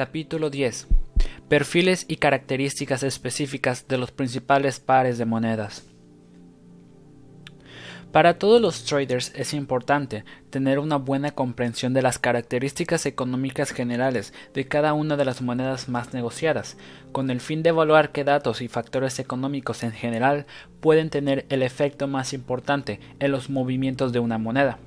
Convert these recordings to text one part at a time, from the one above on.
Capítulo 10. Perfiles y características específicas de los principales pares de monedas. Para todos los traders es importante tener una buena comprensión de las características económicas generales de cada una de las monedas más negociadas, con el fin de evaluar qué datos y factores económicos en general pueden tener el efecto más importante en los movimientos de una moneda.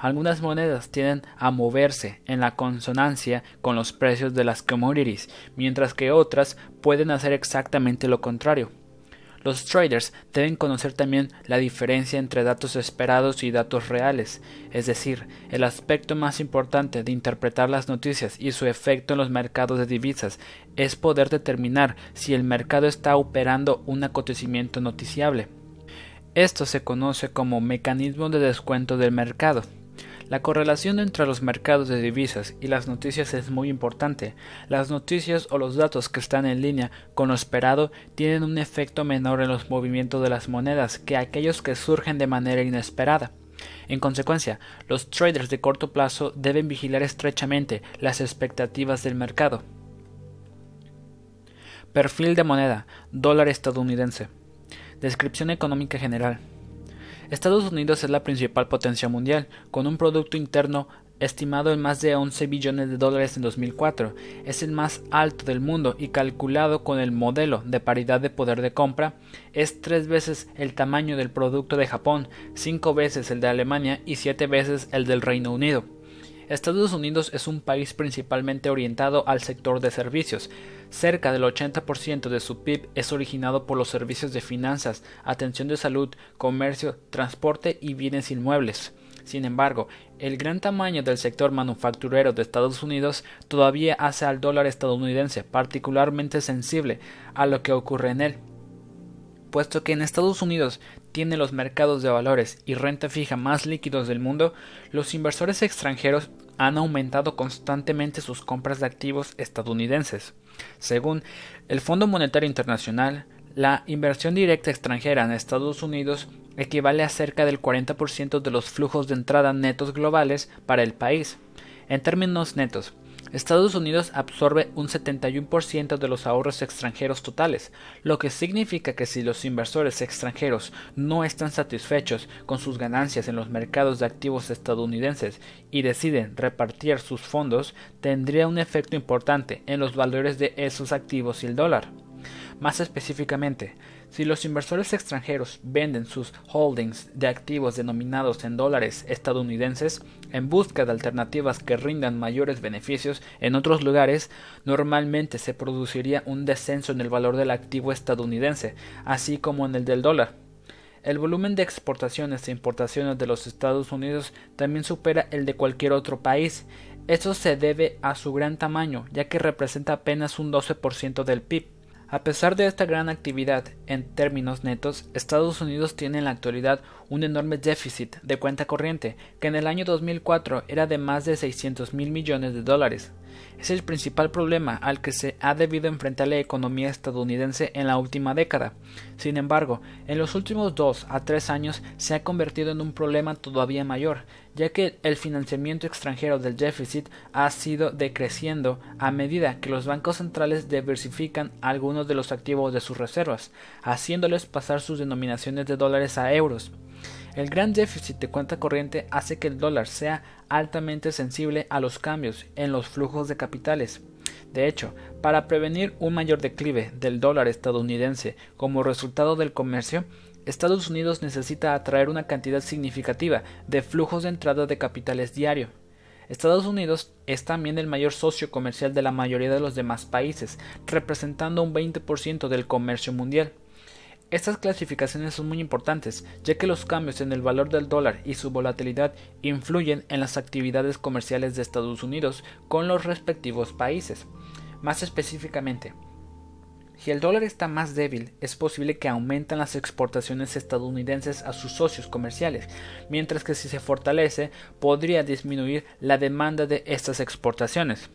Algunas monedas tienden a moverse en la consonancia con los precios de las commodities, mientras que otras pueden hacer exactamente lo contrario. Los traders deben conocer también la diferencia entre datos esperados y datos reales, es decir, el aspecto más importante de interpretar las noticias y su efecto en los mercados de divisas es poder determinar si el mercado está operando un acontecimiento noticiable. Esto se conoce como mecanismo de descuento del mercado. La correlación entre los mercados de divisas y las noticias es muy importante. Las noticias o los datos que están en línea con lo esperado tienen un efecto menor en los movimientos de las monedas que aquellos que surgen de manera inesperada. En consecuencia, los traders de corto plazo deben vigilar estrechamente las expectativas del mercado. Perfil de moneda, dólar estadounidense. Descripción económica general. Estados Unidos es la principal potencia mundial, con un Producto Interno estimado en más de 11 billones de dólares en 2004. Es el más alto del mundo y calculado con el modelo de paridad de poder de compra, es tres veces el tamaño del producto de Japón, cinco veces el de Alemania y siete veces el del Reino Unido. Estados Unidos es un país principalmente orientado al sector de servicios. Cerca del 80% de su PIB es originado por los servicios de finanzas, atención de salud, comercio, transporte y bienes inmuebles. Sin embargo, el gran tamaño del sector manufacturero de Estados Unidos todavía hace al dólar estadounidense particularmente sensible a lo que ocurre en él. Puesto que en Estados Unidos tiene los mercados de valores y renta fija más líquidos del mundo, los inversores extranjeros han aumentado constantemente sus compras de activos estadounidenses. Según el Fondo Monetario Internacional, la inversión directa extranjera en Estados Unidos equivale a cerca del 40% de los flujos de entrada netos globales para el país. En términos netos, Estados Unidos absorbe un 71% de los ahorros extranjeros totales, lo que significa que si los inversores extranjeros no están satisfechos con sus ganancias en los mercados de activos estadounidenses y deciden repartir sus fondos, tendría un efecto importante en los valores de esos activos y el dólar. Más específicamente, si los inversores extranjeros venden sus holdings de activos denominados en dólares estadounidenses en busca de alternativas que rindan mayores beneficios en otros lugares, normalmente se produciría un descenso en el valor del activo estadounidense, así como en el del dólar. El volumen de exportaciones e importaciones de los Estados Unidos también supera el de cualquier otro país. Esto se debe a su gran tamaño, ya que representa apenas un 12% del PIB. A pesar de esta gran actividad en términos netos, Estados Unidos tiene en la actualidad un enorme déficit de cuenta corriente, que en el año 2004 era de más de 600 mil millones de dólares. Es el principal problema al que se ha debido enfrentar la economía estadounidense en la última década. Sin embargo, en los últimos dos a tres años se ha convertido en un problema todavía mayor, ya que el financiamiento extranjero del déficit ha sido decreciendo a medida que los bancos centrales diversifican algunos de los activos de sus reservas, haciéndoles pasar sus denominaciones de dólares a euros. El gran déficit de cuenta corriente hace que el dólar sea altamente sensible a los cambios en los flujos de capitales. De hecho, para prevenir un mayor declive del dólar estadounidense como resultado del comercio, Estados Unidos necesita atraer una cantidad significativa de flujos de entrada de capitales diario. Estados Unidos es también el mayor socio comercial de la mayoría de los demás países, representando un 20% del comercio mundial. Estas clasificaciones son muy importantes, ya que los cambios en el valor del dólar y su volatilidad influyen en las actividades comerciales de Estados Unidos con los respectivos países. Más específicamente, si el dólar está más débil, es posible que aumenten las exportaciones estadounidenses a sus socios comerciales, mientras que si se fortalece, podría disminuir la demanda de estas exportaciones.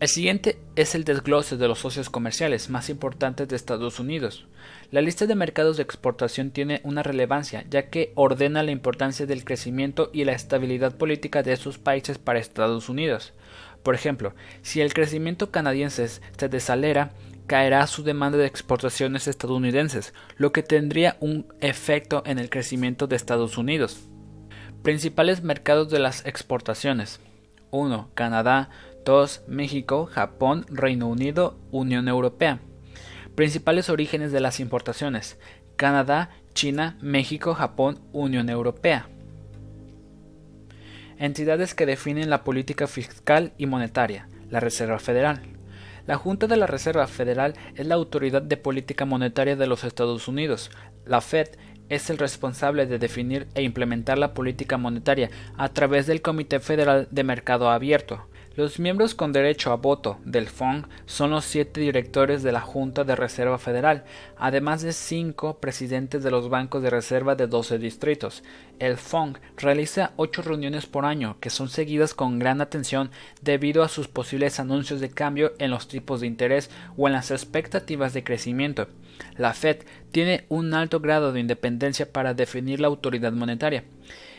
El siguiente es el desglose de los socios comerciales más importantes de Estados Unidos. La lista de mercados de exportación tiene una relevancia, ya que ordena la importancia del crecimiento y la estabilidad política de esos países para Estados Unidos. Por ejemplo, si el crecimiento canadiense se desalera, caerá su demanda de exportaciones estadounidenses, lo que tendría un efecto en el crecimiento de Estados Unidos. Principales mercados de las exportaciones. 1. Canadá. 2. México, Japón, Reino Unido, Unión Europea. Principales orígenes de las importaciones. Canadá, China, México, Japón, Unión Europea. Entidades que definen la política fiscal y monetaria. La Reserva Federal. La Junta de la Reserva Federal es la autoridad de política monetaria de los Estados Unidos. La Fed es el responsable de definir e implementar la política monetaria a través del Comité Federal de Mercado Abierto. Los miembros con derecho a voto del FONG son los siete directores de la Junta de Reserva Federal, además de cinco presidentes de los bancos de reserva de 12 distritos. El FONG realiza ocho reuniones por año, que son seguidas con gran atención debido a sus posibles anuncios de cambio en los tipos de interés o en las expectativas de crecimiento. La Fed tiene un alto grado de independencia para definir la autoridad monetaria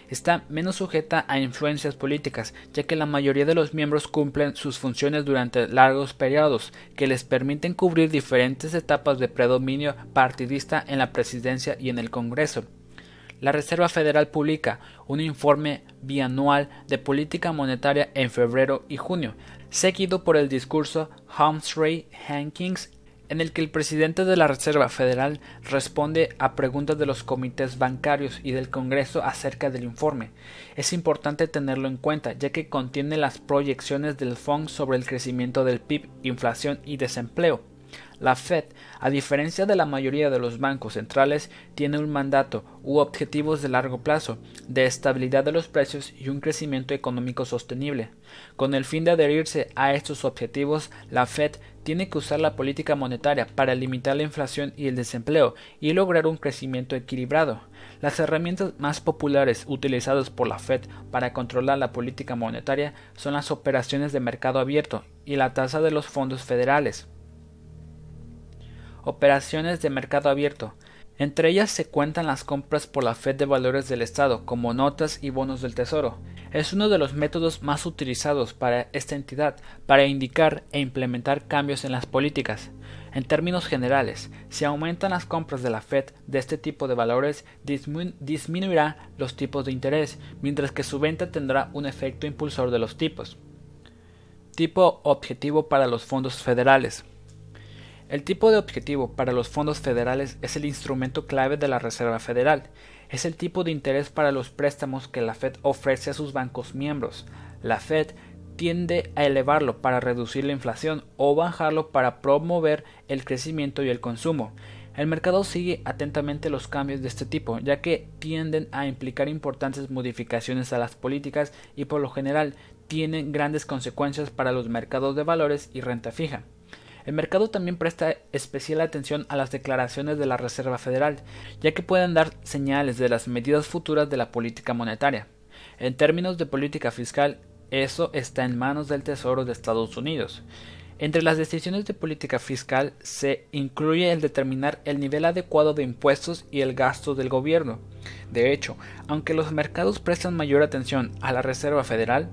está menos sujeta a influencias políticas, ya que la mayoría de los miembros cumplen sus funciones durante largos periodos, que les permiten cubrir diferentes etapas de predominio partidista en la presidencia y en el Congreso. La Reserva Federal publica un informe bianual de política monetaria en febrero y junio, seguido por el discurso Humphrey Hankins en el que el presidente de la Reserva Federal responde a preguntas de los comités bancarios y del Congreso acerca del informe. Es importante tenerlo en cuenta, ya que contiene las proyecciones del FONC sobre el crecimiento del PIB, inflación y desempleo. La Fed, a diferencia de la mayoría de los bancos centrales, tiene un mandato u objetivos de largo plazo, de estabilidad de los precios y un crecimiento económico sostenible. Con el fin de adherirse a estos objetivos, la Fed tiene que usar la política monetaria para limitar la inflación y el desempleo y lograr un crecimiento equilibrado. Las herramientas más populares utilizadas por la Fed para controlar la política monetaria son las operaciones de mercado abierto y la tasa de los fondos federales. Operaciones de mercado abierto. Entre ellas se cuentan las compras por la Fed de valores del Estado, como notas y bonos del Tesoro. Es uno de los métodos más utilizados para esta entidad para indicar e implementar cambios en las políticas. En términos generales, si aumentan las compras de la Fed de este tipo de valores, disminuirá los tipos de interés, mientras que su venta tendrá un efecto impulsor de los tipos. Tipo objetivo para los fondos federales. El tipo de objetivo para los fondos federales es el instrumento clave de la Reserva Federal. Es el tipo de interés para los préstamos que la Fed ofrece a sus bancos miembros. La Fed tiende a elevarlo para reducir la inflación o bajarlo para promover el crecimiento y el consumo. El mercado sigue atentamente los cambios de este tipo, ya que tienden a implicar importantes modificaciones a las políticas y por lo general tienen grandes consecuencias para los mercados de valores y renta fija. El mercado también presta especial atención a las declaraciones de la Reserva Federal, ya que pueden dar señales de las medidas futuras de la política monetaria. En términos de política fiscal, eso está en manos del Tesoro de Estados Unidos. Entre las decisiones de política fiscal se incluye el determinar el nivel adecuado de impuestos y el gasto del gobierno. De hecho, aunque los mercados prestan mayor atención a la Reserva Federal,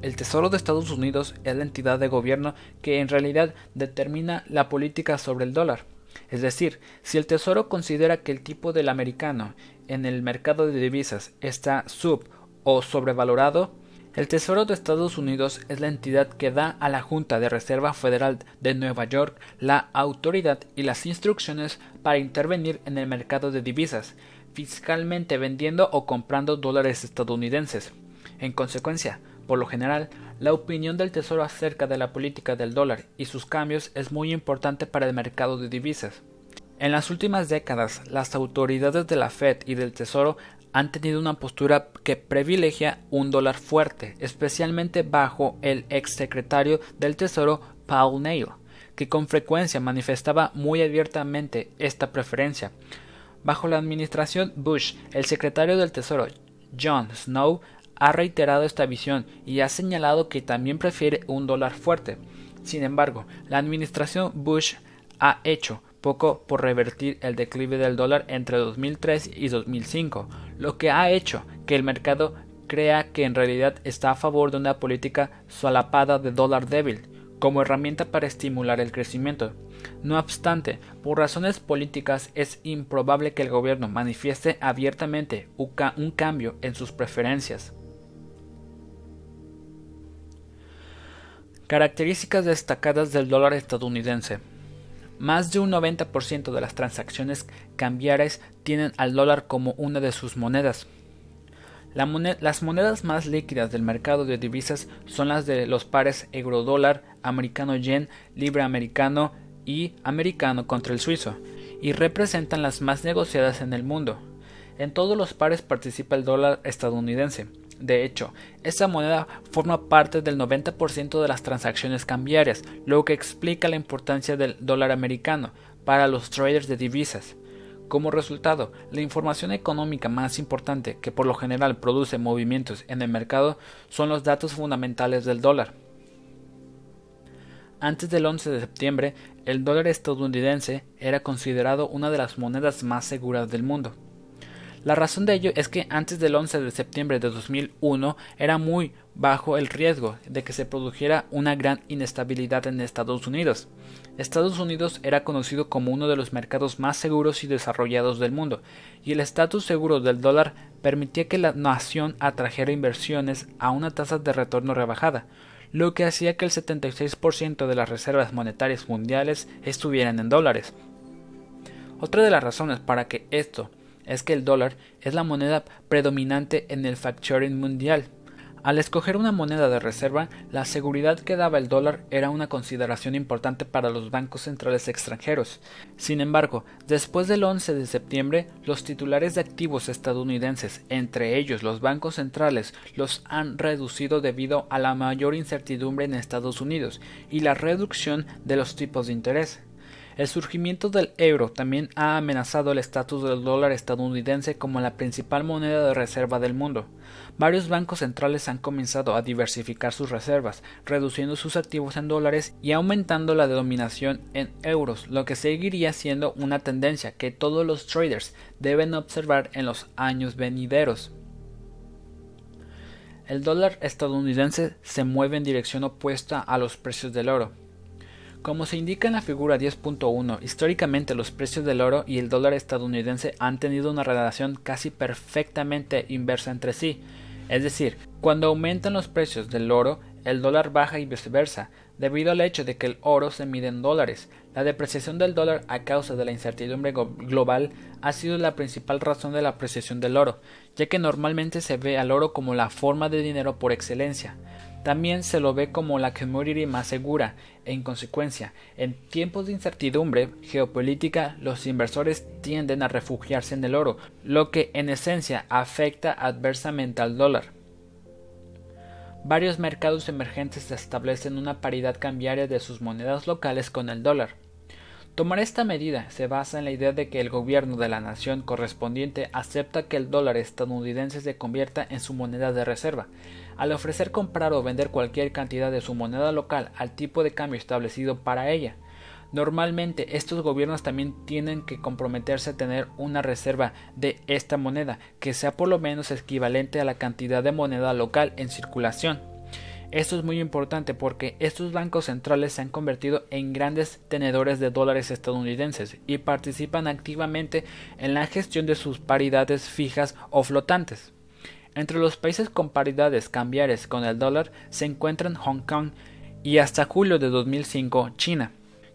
el Tesoro de Estados Unidos es la entidad de gobierno que en realidad determina la política sobre el dólar. Es decir, si el Tesoro considera que el tipo del americano en el mercado de divisas está sub o sobrevalorado, el Tesoro de Estados Unidos es la entidad que da a la Junta de Reserva Federal de Nueva York la autoridad y las instrucciones para intervenir en el mercado de divisas, fiscalmente vendiendo o comprando dólares estadounidenses. En consecuencia, por lo general, la opinión del Tesoro acerca de la política del dólar y sus cambios es muy importante para el mercado de divisas. En las últimas décadas, las autoridades de la Fed y del Tesoro han tenido una postura que privilegia un dólar fuerte, especialmente bajo el exsecretario del Tesoro Paul Neil, que con frecuencia manifestaba muy abiertamente esta preferencia. Bajo la administración Bush, el secretario del Tesoro John Snow ha reiterado esta visión y ha señalado que también prefiere un dólar fuerte. Sin embargo, la administración Bush ha hecho poco por revertir el declive del dólar entre 2003 y 2005, lo que ha hecho que el mercado crea que en realidad está a favor de una política solapada de dólar débil como herramienta para estimular el crecimiento. No obstante, por razones políticas es improbable que el gobierno manifieste abiertamente un cambio en sus preferencias. Características destacadas del dólar estadounidense. Más de un 90% de las transacciones cambiarias tienen al dólar como una de sus monedas. las monedas más líquidas del mercado de divisas son las de los pares euro-dólar, americano-yen, libra americano y americano contra el suizo, y representan las más negociadas en el mundo. En todos los pares participa el dólar estadounidense, de hecho, esta moneda forma parte del 90% de las transacciones cambiarias, lo que explica la importancia del dólar americano para los traders de divisas. Como resultado, la información económica más importante que por lo general produce movimientos en el mercado son los datos fundamentales del dólar. Antes del 11 de septiembre, el dólar estadounidense era considerado una de las monedas más seguras del mundo. La razón de ello es que antes del 11 de septiembre de 2001 era muy bajo el riesgo de que se produjera una gran inestabilidad en Estados Unidos. Estados Unidos era conocido como uno de los mercados más seguros y desarrollados del mundo, y el estatus seguro del dólar permitía que la nación atrajera inversiones a una tasa de retorno rebajada, lo que hacía que el 76% de las reservas monetarias mundiales estuvieran en dólares. Otra de las razones para que esto es que el dólar es la moneda predominante en el factoring mundial. Al escoger una moneda de reserva, la seguridad que daba el dólar era una consideración importante para los bancos centrales extranjeros. Sin embargo, después del 11 de septiembre, los titulares de activos estadounidenses, entre ellos los bancos centrales, los han reducido debido a la mayor incertidumbre en Estados Unidos y la reducción de los tipos de interés. El surgimiento del euro también ha amenazado el estatus del dólar estadounidense como la principal moneda de reserva del mundo. Varios bancos centrales han comenzado a diversificar sus reservas, reduciendo sus activos en dólares y aumentando la denominación en euros, lo que seguiría siendo una tendencia que todos los traders deben observar en los años venideros. El dólar estadounidense se mueve en dirección opuesta a los precios del oro. Como se indica en la figura 10.1, históricamente los precios del oro y el dólar estadounidense han tenido una relación casi perfectamente inversa entre sí. Es decir, cuando aumentan los precios del oro, el dólar baja y viceversa, debido al hecho de que el oro se mide en dólares. La depreciación del dólar a causa de la incertidumbre global ha sido la principal razón de la apreciación del oro, ya que normalmente se ve al oro como la forma de dinero por excelencia. También se lo ve como la commodity más segura en consecuencia, en tiempos de incertidumbre geopolítica, los inversores tienden a refugiarse en el oro, lo que en esencia afecta adversamente al dólar. Varios mercados emergentes establecen una paridad cambiaria de sus monedas locales con el dólar. Tomar esta medida se basa en la idea de que el gobierno de la nación correspondiente acepta que el dólar estadounidense se convierta en su moneda de reserva, al ofrecer comprar o vender cualquier cantidad de su moneda local al tipo de cambio establecido para ella. Normalmente estos gobiernos también tienen que comprometerse a tener una reserva de esta moneda que sea por lo menos equivalente a la cantidad de moneda local en circulación. Esto es muy importante porque estos bancos centrales se han convertido en grandes tenedores de dólares estadounidenses y participan activamente en la gestión de sus paridades fijas o flotantes. Entre los países con paridades cambiares con el dólar se encuentran Hong Kong y hasta julio de 2005 China.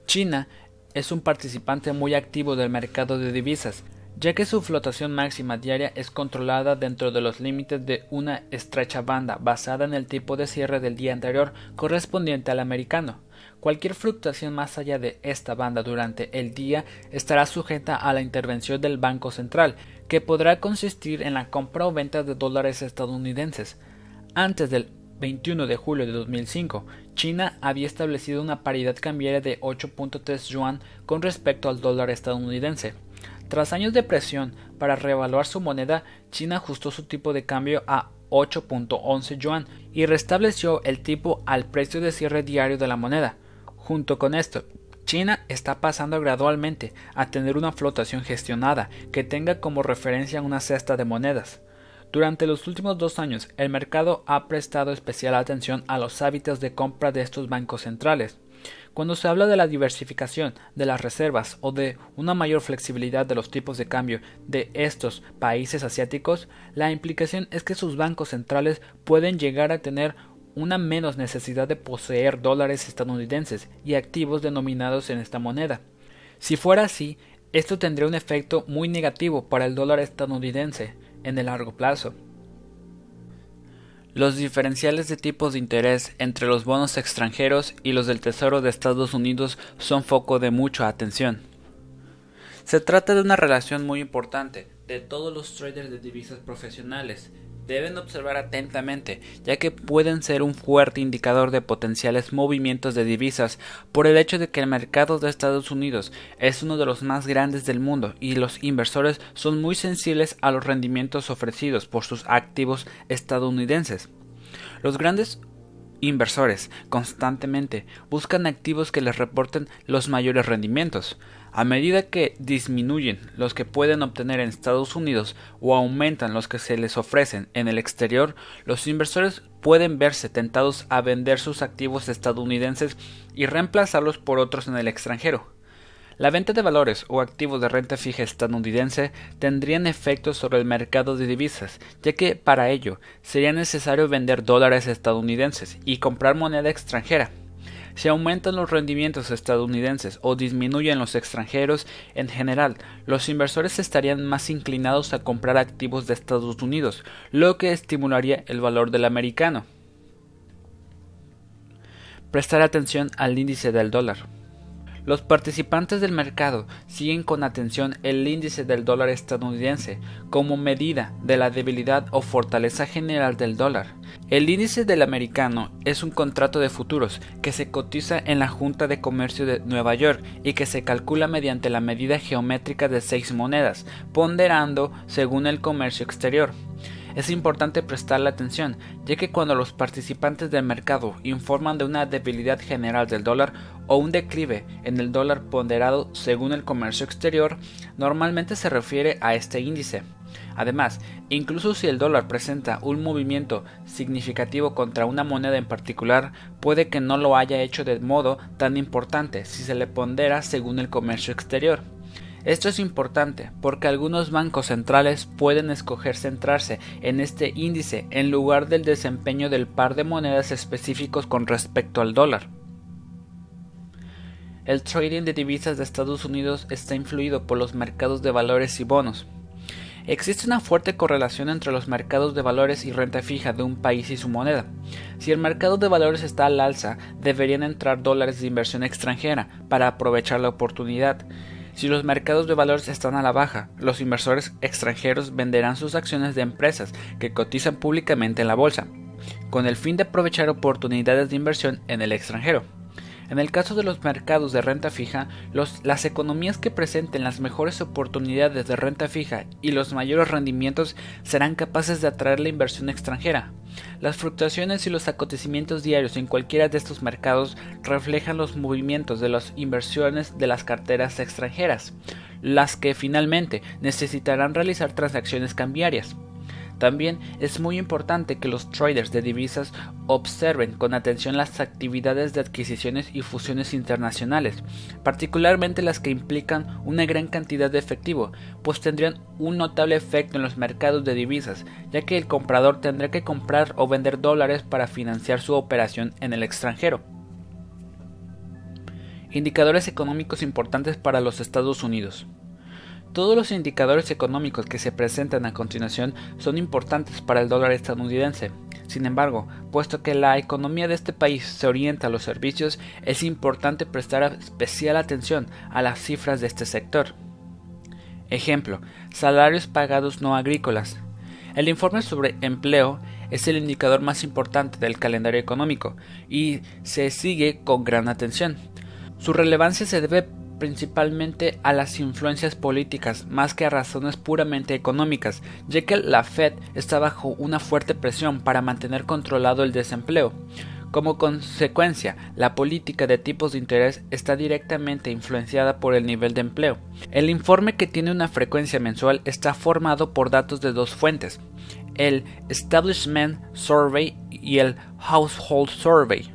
China es un participante muy activo del mercado de divisas, ya que su flotación máxima diaria es controlada dentro de los límites de una estrecha banda basada en el tipo de cierre del día anterior correspondiente al americano. Cualquier fluctuación más allá de esta banda durante el día estará sujeta a la intervención del Banco Central, que podrá consistir en la compra o venta de dólares estadounidenses. Antes del 21 de julio de 2005, China había establecido una paridad cambiaria de 8.3 yuan con respecto al dólar estadounidense. Tras años de presión para reevaluar su moneda, China ajustó su tipo de cambio a 8.11 yuan y restableció el tipo al precio de cierre diario de la moneda. Junto con esto, China está pasando gradualmente a tener una flotación gestionada que tenga como referencia una cesta de monedas. Durante los últimos dos años, el mercado ha prestado especial atención a los hábitos de compra de estos bancos centrales. Cuando se habla de la diversificación de las reservas o de una mayor flexibilidad de los tipos de cambio de estos países asiáticos, la implicación es que sus bancos centrales pueden llegar a tener una menos necesidad de poseer dólares estadounidenses y activos denominados en esta moneda. Si fuera así, esto tendría un efecto muy negativo para el dólar estadounidense en el largo plazo. Los diferenciales de tipos de interés entre los bonos extranjeros y los del Tesoro de Estados Unidos son foco de mucha atención. Se trata de una relación muy importante de todos los traders de divisas profesionales, deben observar atentamente, ya que pueden ser un fuerte indicador de potenciales movimientos de divisas por el hecho de que el mercado de Estados Unidos es uno de los más grandes del mundo y los inversores son muy sensibles a los rendimientos ofrecidos por sus activos estadounidenses. Los grandes inversores constantemente buscan activos que les reporten los mayores rendimientos. A medida que disminuyen los que pueden obtener en Estados Unidos o aumentan los que se les ofrecen en el exterior, los inversores pueden verse tentados a vender sus activos estadounidenses y reemplazarlos por otros en el extranjero. La venta de valores o activos de renta fija estadounidense tendrían efectos sobre el mercado de divisas, ya que para ello sería necesario vender dólares estadounidenses y comprar moneda extranjera. Si aumentan los rendimientos estadounidenses o disminuyen los extranjeros, en general, los inversores estarían más inclinados a comprar activos de Estados Unidos, lo que estimularía el valor del americano. Prestar atención al índice del dólar. Los participantes del mercado siguen con atención el índice del dólar estadounidense como medida de la debilidad o fortaleza general del dólar. El índice del americano es un contrato de futuros que se cotiza en la Junta de Comercio de Nueva York y que se calcula mediante la medida geométrica de seis monedas, ponderando según el comercio exterior. Es importante prestarle atención, ya que cuando los participantes del mercado informan de una debilidad general del dólar o un declive en el dólar ponderado según el comercio exterior, normalmente se refiere a este índice. Además, incluso si el dólar presenta un movimiento significativo contra una moneda en particular, puede que no lo haya hecho de modo tan importante si se le pondera según el comercio exterior. Esto es importante porque algunos bancos centrales pueden escoger centrarse en este índice en lugar del desempeño del par de monedas específicos con respecto al dólar. El trading de divisas de Estados Unidos está influido por los mercados de valores y bonos. Existe una fuerte correlación entre los mercados de valores y renta fija de un país y su moneda. Si el mercado de valores está al alza, deberían entrar dólares de inversión extranjera para aprovechar la oportunidad. Si los mercados de valores están a la baja, los inversores extranjeros venderán sus acciones de empresas que cotizan públicamente en la bolsa, con el fin de aprovechar oportunidades de inversión en el extranjero. En el caso de los mercados de renta fija, las economías que presenten las mejores oportunidades de renta fija y los mayores rendimientos serán capaces de atraer la inversión extranjera. Las fluctuaciones y los acontecimientos diarios en cualquiera de estos mercados reflejan los movimientos de las inversiones de las carteras extranjeras, las que finalmente necesitarán realizar transacciones cambiarias. También es muy importante que los traders de divisas observen con atención las actividades de adquisiciones y fusiones internacionales, particularmente las que implican una gran cantidad de efectivo, pues tendrían un notable efecto en los mercados de divisas, ya que el comprador tendrá que comprar o vender dólares para financiar su operación en el extranjero. Indicadores económicos importantes para los Estados Unidos. Todos los indicadores económicos que se presentan a continuación son importantes para el dólar estadounidense. Sin embargo, puesto que la economía de este país se orienta a los servicios, es importante prestar especial atención a las cifras de este sector. Ejemplo, salarios pagados no agrícolas. El informe sobre empleo es el indicador más importante del calendario económico y se sigue con gran atención. Su relevancia se debe principalmente a las influencias políticas más que a razones puramente económicas, ya que la Fed está bajo una fuerte presión para mantener controlado el desempleo. Como consecuencia, la política de tipos de interés está directamente influenciada por el nivel de empleo. El informe que tiene una frecuencia mensual está formado por datos de dos fuentes, el Establishment Survey y el Household Survey.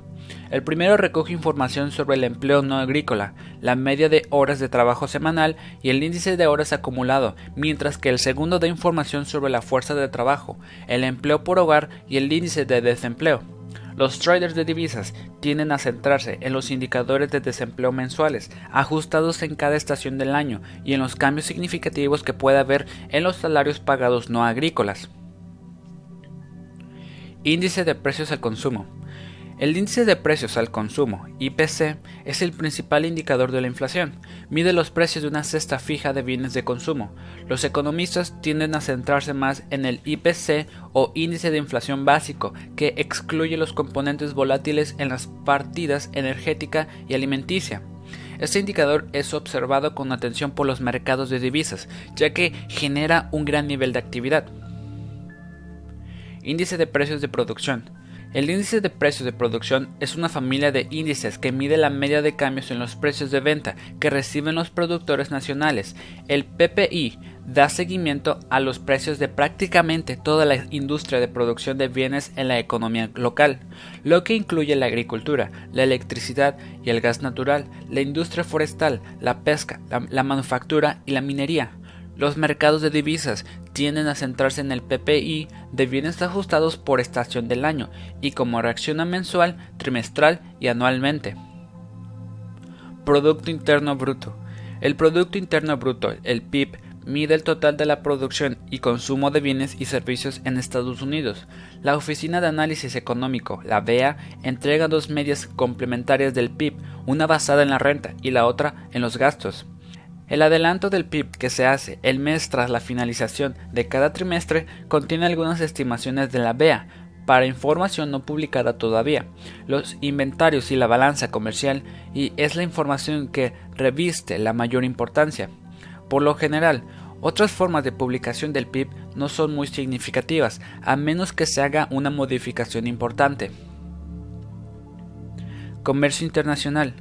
El primero recoge información sobre el empleo no agrícola, la media de horas de trabajo semanal y el índice de horas acumulado, mientras que el segundo da información sobre la fuerza de trabajo, el empleo por hogar y el índice de desempleo. Los traders de divisas tienden a centrarse en los indicadores de desempleo mensuales, ajustados en cada estación del año, y en los cambios significativos que puede haber en los salarios pagados no agrícolas. Índice de precios al consumo. El índice de precios al consumo, IPC, es el principal indicador de la inflación. Mide los precios de una cesta fija de bienes de consumo. Los economistas tienden a centrarse más en el IPC o índice de inflación básico, que excluye los componentes volátiles en las partidas energética y alimenticia. Este indicador es observado con atención por los mercados de divisas, ya que genera un gran nivel de actividad. Índice de precios de producción. El índice de precios de producción es una familia de índices que mide la media de cambios en los precios de venta que reciben los productores nacionales. El PPI da seguimiento a los precios de prácticamente toda la industria de producción de bienes en la economía local, lo que incluye la agricultura, la electricidad y el gas natural, la industria forestal, la pesca, la, la manufactura y la minería. Los mercados de divisas tienden a centrarse en el PPI de bienes ajustados por estación del año y como reacciona mensual, trimestral y anualmente. Producto Interno Bruto. El Producto Interno Bruto, el PIB, mide el total de la producción y consumo de bienes y servicios en Estados Unidos. La Oficina de Análisis Económico, la BEA, entrega dos medias complementarias del PIB, una basada en la renta y la otra en los gastos. El adelanto del PIB que se hace el mes tras la finalización de cada trimestre contiene algunas estimaciones de la BEA para información no publicada todavía, los inventarios y la balanza comercial y es la información que reviste la mayor importancia. Por lo general, otras formas de publicación del PIB no son muy significativas, a menos que se haga una modificación importante. Comercio internacional.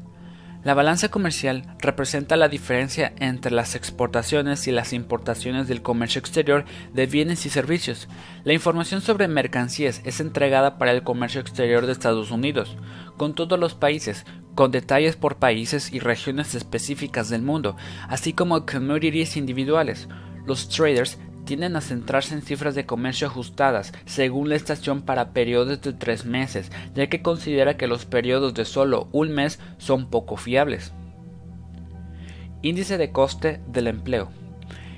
La balanza comercial representa la diferencia entre las exportaciones y las importaciones del comercio exterior de bienes y servicios. La información sobre mercancías es entregada para el comercio exterior de Estados Unidos, con todos los países, con detalles por países y regiones específicas del mundo, así como commodities individuales. Los traders tienden a centrarse en cifras de comercio ajustadas según la estación para periodos de tres meses, ya que considera que los periodos de solo un mes son poco fiables. Índice de coste del empleo.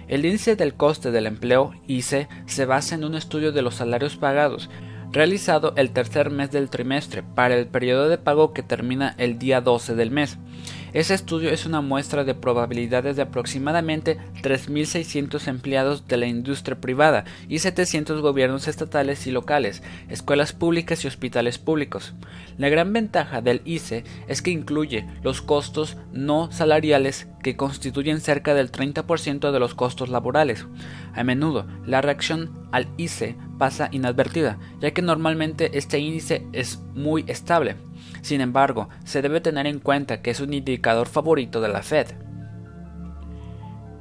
El índice del coste del empleo, ICE, se basa en un estudio de los salarios pagados, realizado el tercer mes del trimestre para el periodo de pago que termina el día 12 del mes. Ese estudio es una muestra de probabilidades de aproximadamente 3.600 empleados de la industria privada y 700 gobiernos estatales y locales, escuelas públicas y hospitales públicos. La gran ventaja del ICE es que incluye los costos no salariales que constituyen cerca del 30% de los costos laborales. A menudo, la reacción al ICE pasa inadvertida, ya que normalmente este índice es muy estable. Sin embargo, se debe tener en cuenta que es un indicador favorito de la Fed.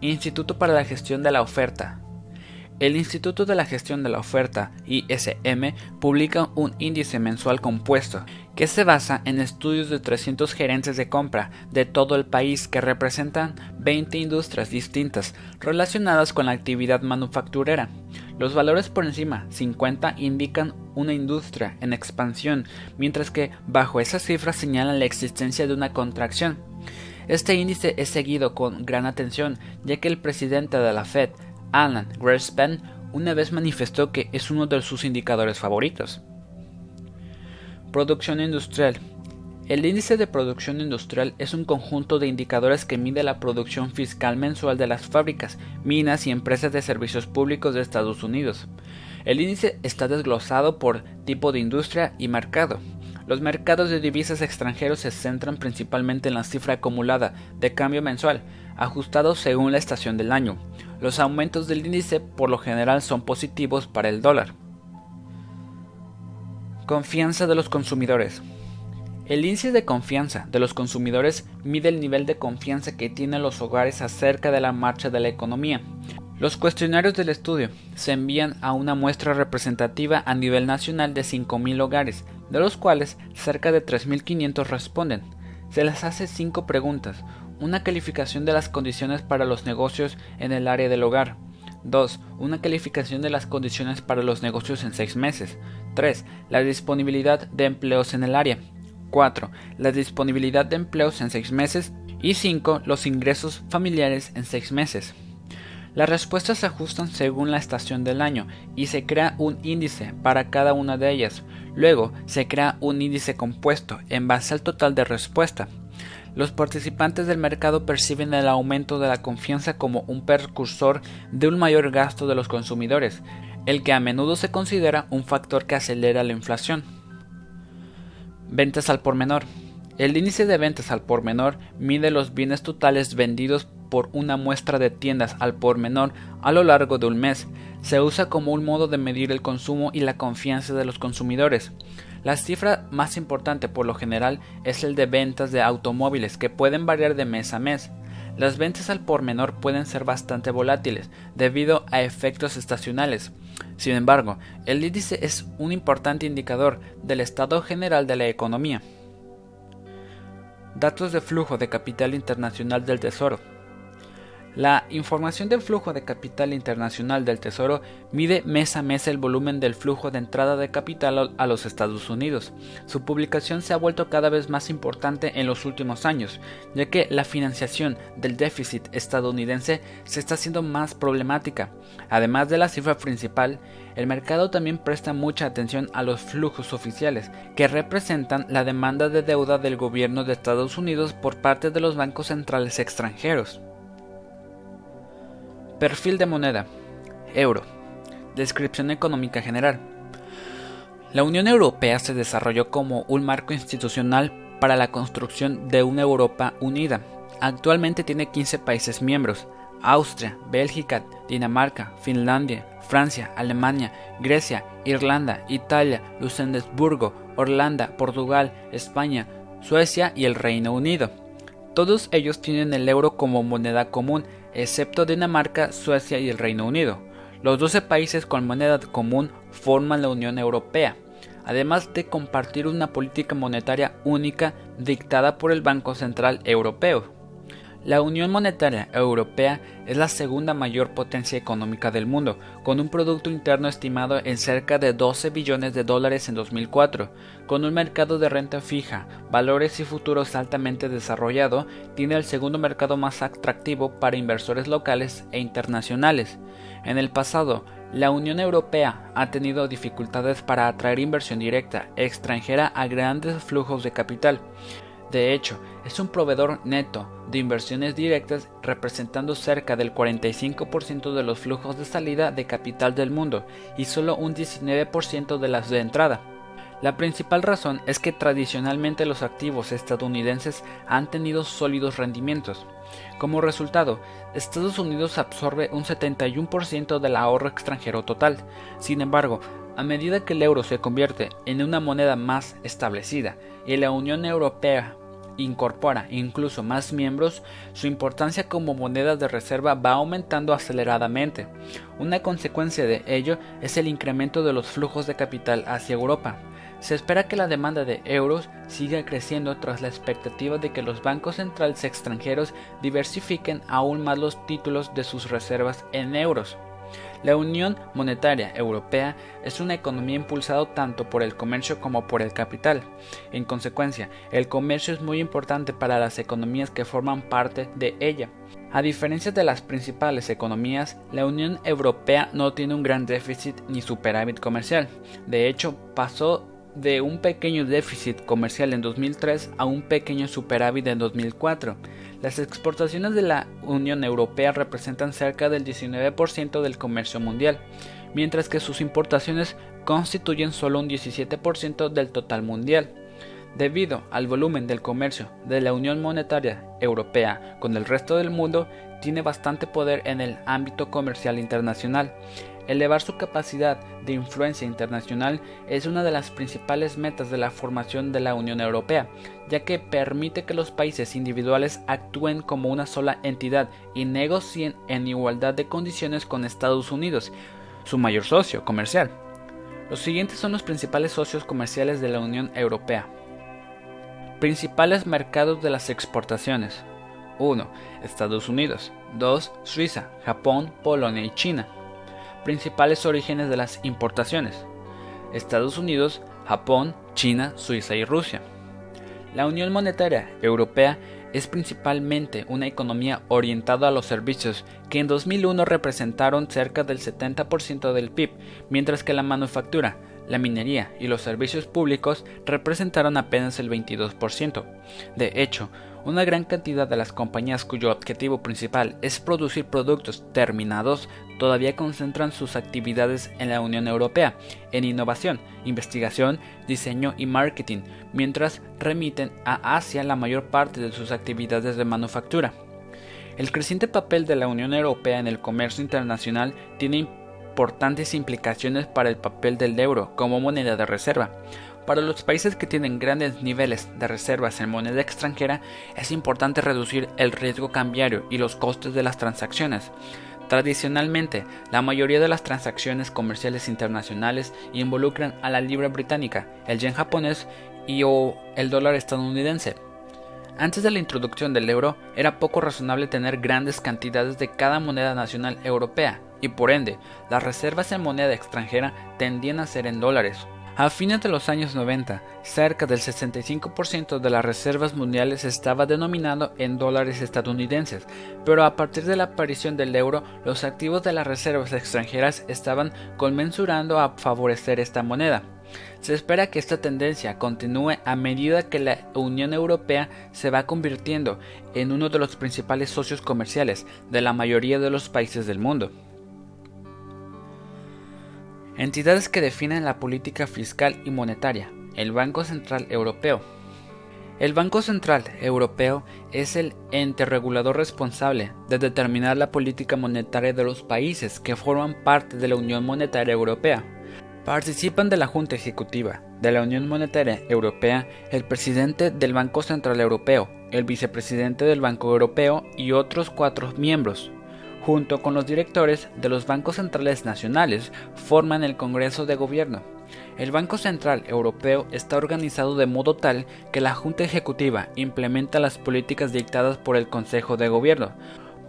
Instituto para la Gestión de la Oferta. El Instituto de la Gestión de la Oferta, ISM, publica un índice mensual compuesto que se basa en estudios de 300 gerentes de compra de todo el país que representan 20 industrias distintas relacionadas con la actividad manufacturera. Los valores por encima 50 indican una industria en expansión, mientras que bajo esas cifras señalan la existencia de una contracción. Este índice es seguido con gran atención, ya que el presidente de la Fed, Alan Greenspan, una vez manifestó que es uno de sus indicadores favoritos. Producción industrial el índice de producción industrial es un conjunto de indicadores que mide la producción fiscal mensual de las fábricas, minas y empresas de servicios públicos de Estados Unidos. El índice está desglosado por tipo de industria y mercado. Los mercados de divisas extranjeros se centran principalmente en la cifra acumulada de cambio mensual, ajustados según la estación del año. Los aumentos del índice por lo general son positivos para el dólar. Confianza de los consumidores. El índice de confianza de los consumidores mide el nivel de confianza que tienen los hogares acerca de la marcha de la economía. Los cuestionarios del estudio se envían a una muestra representativa a nivel nacional de 5.000 hogares, de los cuales cerca de 3.500 responden. Se les hace cinco preguntas, una calificación de las condiciones para los negocios en el área del hogar, 2. Una calificación de las condiciones para los negocios en 6 meses. 3. La disponibilidad de empleos en el área. 4. La disponibilidad de empleos en 6 meses. Y 5. Los ingresos familiares en 6 meses. Las respuestas se ajustan según la estación del año y se crea un índice para cada una de ellas. Luego se crea un índice compuesto en base al total de respuesta. Los participantes del mercado perciben el aumento de la confianza como un precursor de un mayor gasto de los consumidores, el que a menudo se considera un factor que acelera la inflación. Ventas al por menor. El índice de ventas al por menor mide los bienes totales vendidos por una muestra de tiendas al por menor a lo largo de un mes. Se usa como un modo de medir el consumo y la confianza de los consumidores. La cifra más importante por lo general es el de ventas de automóviles que pueden variar de mes a mes. Las ventas al por menor pueden ser bastante volátiles debido a efectos estacionales. Sin embargo, el índice es un importante indicador del estado general de la economía. Datos de flujo de capital internacional del Tesoro. La información del flujo de capital internacional del Tesoro mide mes a mes el volumen del flujo de entrada de capital a los Estados Unidos. Su publicación se ha vuelto cada vez más importante en los últimos años, ya que la financiación del déficit estadounidense se está haciendo más problemática. Además de la cifra principal, el mercado también presta mucha atención a los flujos oficiales, que representan la demanda de deuda del gobierno de Estados Unidos por parte de los bancos centrales extranjeros. Perfil de moneda. Euro. Descripción económica general. La Unión Europea se desarrolló como un marco institucional para la construcción de una Europa unida. Actualmente tiene 15 países miembros. Austria, Bélgica, Dinamarca, Finlandia, Francia, Alemania, Grecia, Irlanda, Italia, Luxemburgo, Holanda, Portugal, España, Suecia y el Reino Unido. Todos ellos tienen el euro como moneda común excepto Dinamarca, Suecia y el Reino Unido. Los 12 países con moneda común forman la Unión Europea, además de compartir una política monetaria única dictada por el Banco Central Europeo. La Unión Monetaria Europea es la segunda mayor potencia económica del mundo, con un Producto Interno estimado en cerca de 12 billones de dólares en 2004. Con un mercado de renta fija, valores y futuros altamente desarrollado, tiene el segundo mercado más atractivo para inversores locales e internacionales. En el pasado, la Unión Europea ha tenido dificultades para atraer inversión directa extranjera a grandes flujos de capital. De hecho, es un proveedor neto de inversiones directas representando cerca del 45% de los flujos de salida de capital del mundo y solo un 19% de las de entrada. La principal razón es que tradicionalmente los activos estadounidenses han tenido sólidos rendimientos. Como resultado, Estados Unidos absorbe un 71% del ahorro extranjero total. Sin embargo, a medida que el euro se convierte en una moneda más establecida y la Unión Europea incorpora incluso más miembros, su importancia como moneda de reserva va aumentando aceleradamente. Una consecuencia de ello es el incremento de los flujos de capital hacia Europa. Se espera que la demanda de euros siga creciendo tras la expectativa de que los bancos centrales extranjeros diversifiquen aún más los títulos de sus reservas en euros. La Unión Monetaria Europea es una economía impulsada tanto por el comercio como por el capital. En consecuencia, el comercio es muy importante para las economías que forman parte de ella. A diferencia de las principales economías, la Unión Europea no tiene un gran déficit ni superávit comercial. De hecho, pasó de un pequeño déficit comercial en 2003 a un pequeño superávit en 2004. Las exportaciones de la Unión Europea representan cerca del 19% del comercio mundial, mientras que sus importaciones constituyen solo un 17% del total mundial. Debido al volumen del comercio de la Unión Monetaria Europea con el resto del mundo, tiene bastante poder en el ámbito comercial internacional. Elevar su capacidad de influencia internacional es una de las principales metas de la formación de la Unión Europea, ya que permite que los países individuales actúen como una sola entidad y negocien en igualdad de condiciones con Estados Unidos, su mayor socio comercial. Los siguientes son los principales socios comerciales de la Unión Europea. Principales mercados de las exportaciones. 1. Estados Unidos. 2. Suiza, Japón, Polonia y China. Principales orígenes de las importaciones. Estados Unidos, Japón, China, Suiza y Rusia. La Unión Monetaria Europea es principalmente una economía orientada a los servicios, que en 2001 representaron cerca del 70% del PIB, mientras que la manufactura, la minería y los servicios públicos representaron apenas el 22%. De hecho, una gran cantidad de las compañías cuyo objetivo principal es producir productos terminados todavía concentran sus actividades en la Unión Europea, en innovación, investigación, diseño y marketing, mientras remiten a Asia la mayor parte de sus actividades de manufactura. El creciente papel de la Unión Europea en el comercio internacional tiene importantes implicaciones para el papel del euro como moneda de reserva. Para los países que tienen grandes niveles de reservas en moneda extranjera, es importante reducir el riesgo cambiario y los costes de las transacciones. Tradicionalmente, la mayoría de las transacciones comerciales internacionales involucran a la libra británica, el yen japonés y o el dólar estadounidense. Antes de la introducción del euro, era poco razonable tener grandes cantidades de cada moneda nacional europea, y por ende, las reservas en moneda extranjera tendían a ser en dólares. A fines de los años 90, cerca del 65% de las reservas mundiales estaba denominado en dólares estadounidenses, pero a partir de la aparición del euro, los activos de las reservas extranjeras estaban conmensurando a favorecer esta moneda. Se espera que esta tendencia continúe a medida que la Unión Europea se va convirtiendo en uno de los principales socios comerciales de la mayoría de los países del mundo. Entidades que definen la política fiscal y monetaria. El Banco Central Europeo. El Banco Central Europeo es el ente regulador responsable de determinar la política monetaria de los países que forman parte de la Unión Monetaria Europea. Participan de la Junta Ejecutiva de la Unión Monetaria Europea el presidente del Banco Central Europeo, el vicepresidente del Banco Europeo y otros cuatro miembros junto con los directores de los bancos centrales nacionales, forman el Congreso de Gobierno. El Banco Central Europeo está organizado de modo tal que la Junta Ejecutiva implementa las políticas dictadas por el Consejo de Gobierno.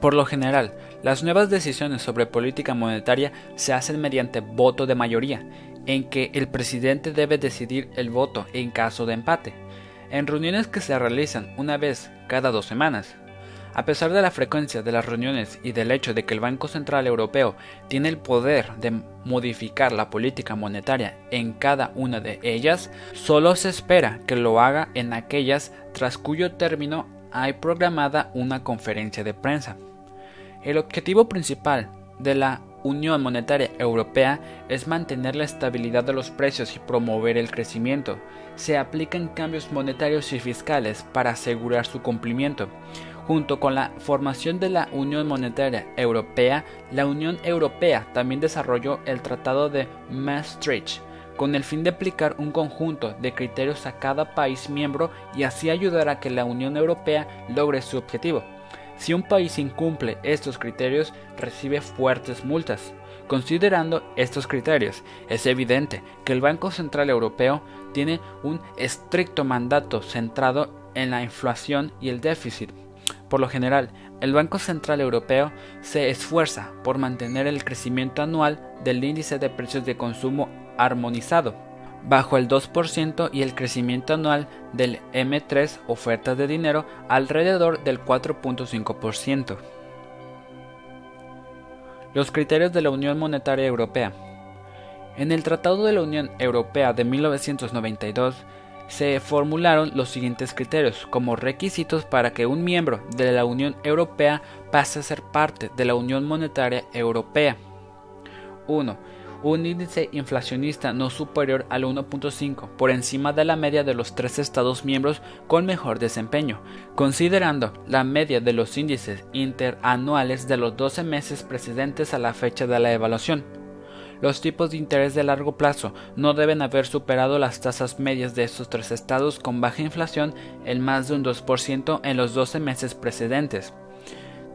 Por lo general, las nuevas decisiones sobre política monetaria se hacen mediante voto de mayoría, en que el presidente debe decidir el voto en caso de empate, en reuniones que se realizan una vez cada dos semanas. A pesar de la frecuencia de las reuniones y del hecho de que el Banco Central Europeo tiene el poder de modificar la política monetaria en cada una de ellas, solo se espera que lo haga en aquellas tras cuyo término hay programada una conferencia de prensa. El objetivo principal de la Unión Monetaria Europea es mantener la estabilidad de los precios y promover el crecimiento. Se aplican cambios monetarios y fiscales para asegurar su cumplimiento. Junto con la formación de la Unión Monetaria Europea, la Unión Europea también desarrolló el Tratado de Maastricht, con el fin de aplicar un conjunto de criterios a cada país miembro y así ayudar a que la Unión Europea logre su objetivo. Si un país incumple estos criterios, recibe fuertes multas. Considerando estos criterios, es evidente que el Banco Central Europeo tiene un estricto mandato centrado en la inflación y el déficit por lo general, el Banco Central Europeo se esfuerza por mantener el crecimiento anual del índice de precios de consumo armonizado, bajo el 2% y el crecimiento anual del M3 ofertas de dinero alrededor del 4.5%. Los criterios de la Unión Monetaria Europea. En el Tratado de la Unión Europea de 1992 se formularon los siguientes criterios como requisitos para que un miembro de la Unión Europea pase a ser parte de la Unión Monetaria Europea. 1. Un índice inflacionista no superior al 1.5 por encima de la media de los tres Estados miembros con mejor desempeño, considerando la media de los índices interanuales de los 12 meses precedentes a la fecha de la evaluación Los tipos de interés de largo plazo no deben haber superado las tasas medias de estos tres estados con baja inflación en más de un 2% en los 12 meses precedentes.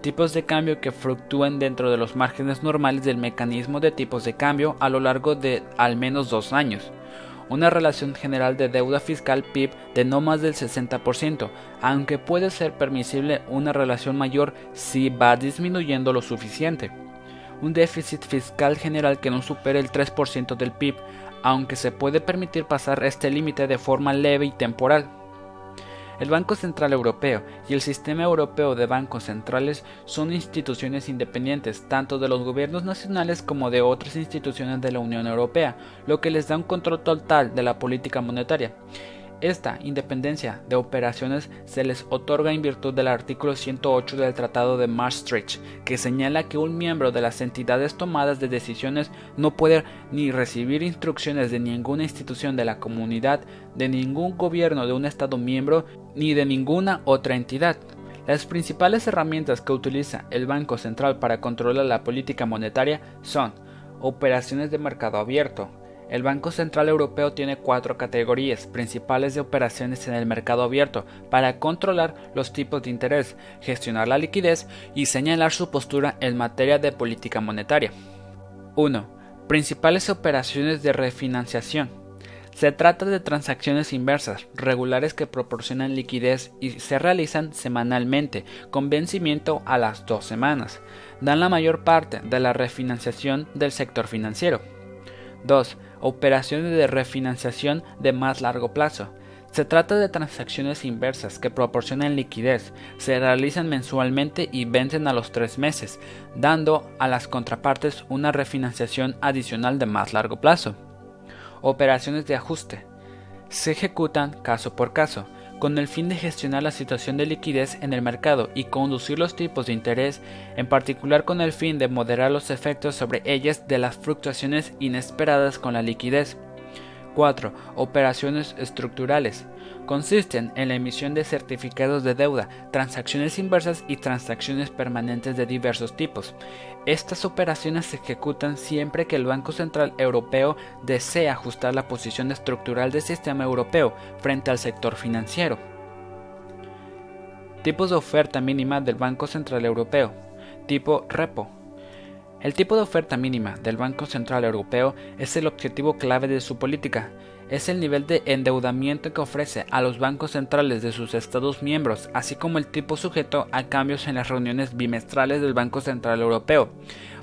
Tipos de cambio que fluctúen dentro de los márgenes normales del mecanismo de tipos de cambio a lo largo de al menos dos años una relación general de deuda fiscal PIB de no más del 60%, aunque puede ser permisible una relación mayor si va disminuyendo lo suficiente. Un déficit fiscal general que no supere el 3% del PIB, aunque se puede permitir pasar este límite de forma leve y temporal. El Banco Central Europeo y el Sistema Europeo de Bancos Centrales son instituciones independientes tanto de los gobiernos nacionales como de otras instituciones de la Unión Europea, lo que les da un control total de la política monetaria. Esta independencia de operaciones se les otorga en virtud del artículo 108 del Tratado de Maastricht, que señala que un miembro de las entidades tomadas de decisiones no puede ni recibir instrucciones de ninguna institución de la comunidad, de ningún gobierno de un Estado miembro, ni de ninguna otra entidad. Las principales herramientas que utiliza el Banco Central para controlar la política monetaria son operaciones de mercado abierto, el Banco Central Europeo tiene cuatro categorías principales de operaciones en el mercado abierto para controlar los tipos de interés, gestionar la liquidez y señalar su postura en materia de política monetaria. 1. Principales operaciones de refinanciación. Se trata de transacciones inversas, regulares que proporcionan liquidez y se realizan semanalmente, con vencimiento a las dos semanas. Dan la mayor parte de la refinanciación del sector financiero. 2 operaciones de refinanciación de más largo plazo. Se trata de transacciones inversas que proporcionan liquidez, se realizan mensualmente y vencen a los tres meses, dando a las contrapartes una refinanciación adicional de más largo plazo. Operaciones de ajuste. Se ejecutan caso por caso, con el fin de gestionar la situación de liquidez en el mercado y conducir los tipos de interés, en particular con el fin de moderar los efectos sobre ellas de las fluctuaciones inesperadas con la liquidez. 4. Operaciones estructurales. Consisten en la emisión de certificados de deuda, transacciones inversas y transacciones permanentes de diversos tipos. Estas operaciones se ejecutan siempre que el Banco Central Europeo desea ajustar la posición estructural del sistema europeo frente al sector financiero. Tipos de oferta mínima del Banco Central Europeo. Tipo repo. El tipo de oferta mínima del Banco Central Europeo es el objetivo clave de su política. Es el nivel de endeudamiento que ofrece a los bancos centrales de sus Estados miembros, así como el tipo sujeto a cambios en las reuniones bimestrales del Banco Central Europeo,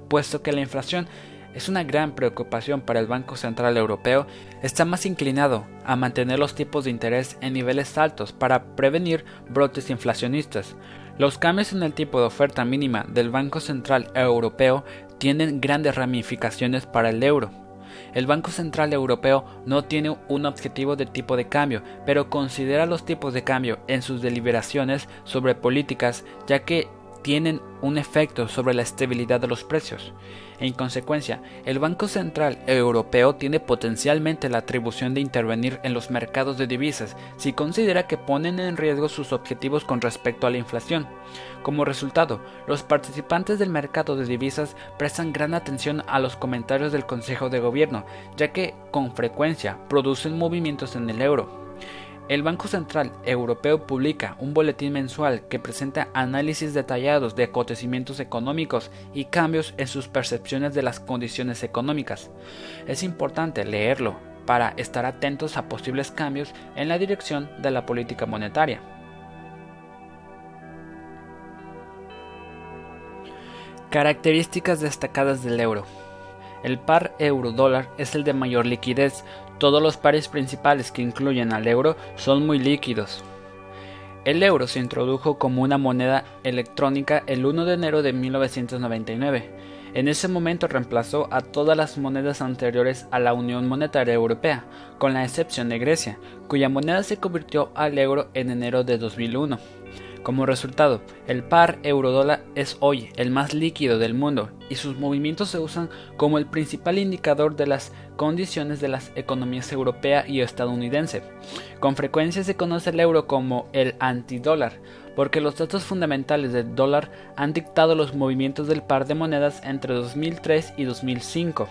puesto que la inflación es una gran preocupación para el Banco Central Europeo, está más inclinado a mantener los tipos de interés en niveles altos para prevenir brotes inflacionistas. Los cambios en el tipo de oferta mínima del Banco Central Europeo tienen grandes ramificaciones para el euro. El Banco Central Europeo no tiene un objetivo de tipo de cambio, pero considera los tipos de cambio en sus deliberaciones sobre políticas, ya que tienen un efecto sobre la estabilidad de los precios. En consecuencia, el Banco Central Europeo tiene potencialmente la atribución de intervenir en los mercados de divisas si considera que ponen en riesgo sus objetivos con respecto a la inflación. Como resultado, los participantes del mercado de divisas prestan gran atención a los comentarios del Consejo de Gobierno, ya que con frecuencia producen movimientos en el euro. El Banco Central Europeo publica un boletín mensual que presenta análisis detallados de acontecimientos económicos y cambios en sus percepciones de las condiciones económicas. Es importante leerlo para estar atentos a posibles cambios en la dirección de la política monetaria. Características destacadas del euro. El par euro-dólar es el de mayor liquidez. Todos los pares principales que incluyen al euro son muy líquidos. El euro se introdujo como una moneda electrónica el 1 de enero de 1999. En ese momento reemplazó a todas las monedas anteriores a la Unión Monetaria Europea, con la excepción de Grecia, cuya moneda se convirtió al euro en enero de 2001. Como resultado, el par euro-dólar es hoy el más líquido del mundo y sus movimientos se usan como el principal indicador de las condiciones de las economías europea y estadounidense. Con frecuencia se conoce el euro como el antidólar, porque los datos fundamentales del dólar han dictado los movimientos del par de monedas entre 2003 y 2005.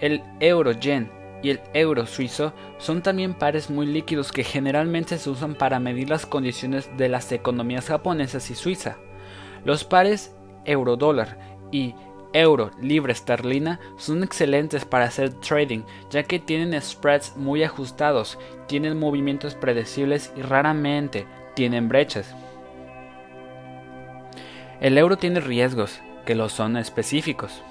El euro-yen y el euro suizo son también pares muy líquidos que generalmente se usan para medir las condiciones de las economías japonesas y suiza. Los pares euro-dólar y euro libre esterlina son excelentes para hacer trading ya que tienen spreads muy ajustados, tienen movimientos predecibles y raramente tienen brechas. El euro tiene riesgos, que lo son específicos.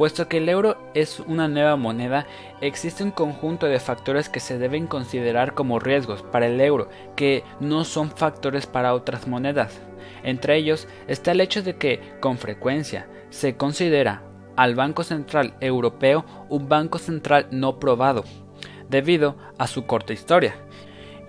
Puesto que el euro es una nueva moneda, existe un conjunto de factores que se deben considerar como riesgos para el euro, que no son factores para otras monedas. Entre ellos está el hecho de que, con frecuencia, se considera al Banco Central Europeo un banco central no probado, debido a su corta historia,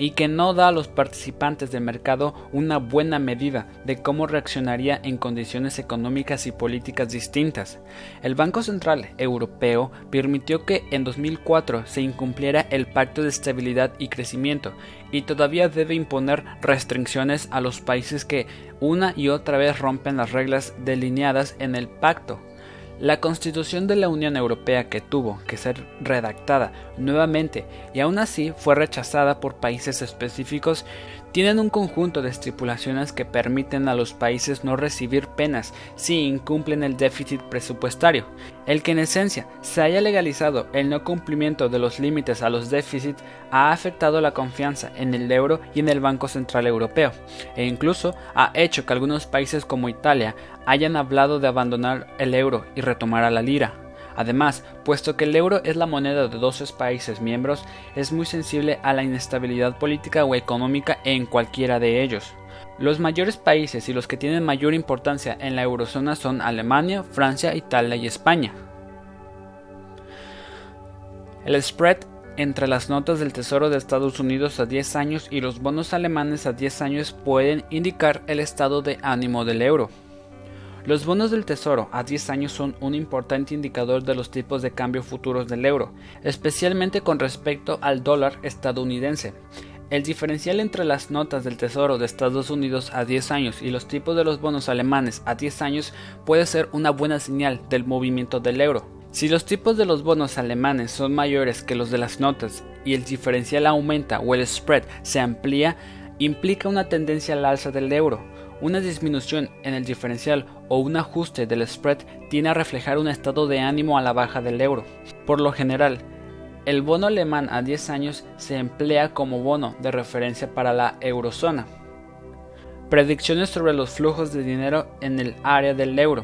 y que no da a los participantes del mercado una buena medida de cómo reaccionaría en condiciones económicas y políticas distintas. El Banco Central Europeo permitió que en 2004 se incumpliera el Pacto de Estabilidad y Crecimiento y todavía debe imponer restricciones a los países que una y otra vez rompen las reglas delineadas en el pacto. La constitución de la Unión Europea que tuvo que ser redactada nuevamente y aún así fue rechazada por países específicos tienen un conjunto de estipulaciones que permiten a los países no recibir penas si incumplen el déficit presupuestario. El que en esencia se haya legalizado el no cumplimiento de los límites a los déficits ha afectado la confianza en el euro y en el Banco Central Europeo, e incluso ha hecho que algunos países como Italia hayan hablado de abandonar el euro y retomar a la lira. Además, puesto que el euro es la moneda de 12 países miembros, es muy sensible a la inestabilidad política o económica en cualquiera de ellos. Los mayores países y los que tienen mayor importancia en la eurozona son Alemania, Francia, Italia y España. El spread entre las notas del Tesoro de Estados Unidos a 10 años y los bonos alemanes a 10 años pueden indicar el estado de ánimo del euro. Los bonos del Tesoro a 10 años son un importante indicador de los tipos de cambio futuros del euro, especialmente con respecto al dólar estadounidense. El diferencial entre las notas del Tesoro de Estados Unidos a 10 años y los tipos de los bonos alemanes a 10 años puede ser una buena señal del movimiento del euro. Si los tipos de los bonos alemanes son mayores que los de las notas y el diferencial aumenta o el spread se amplía, implica una tendencia al alza del euro. Una disminución en el diferencial o un ajuste del spread tiene a reflejar un estado de ánimo a la baja del euro. Por lo general, el bono alemán a 10 años se emplea como bono de referencia para la eurozona. Predicciones sobre los flujos de dinero en el área del euro.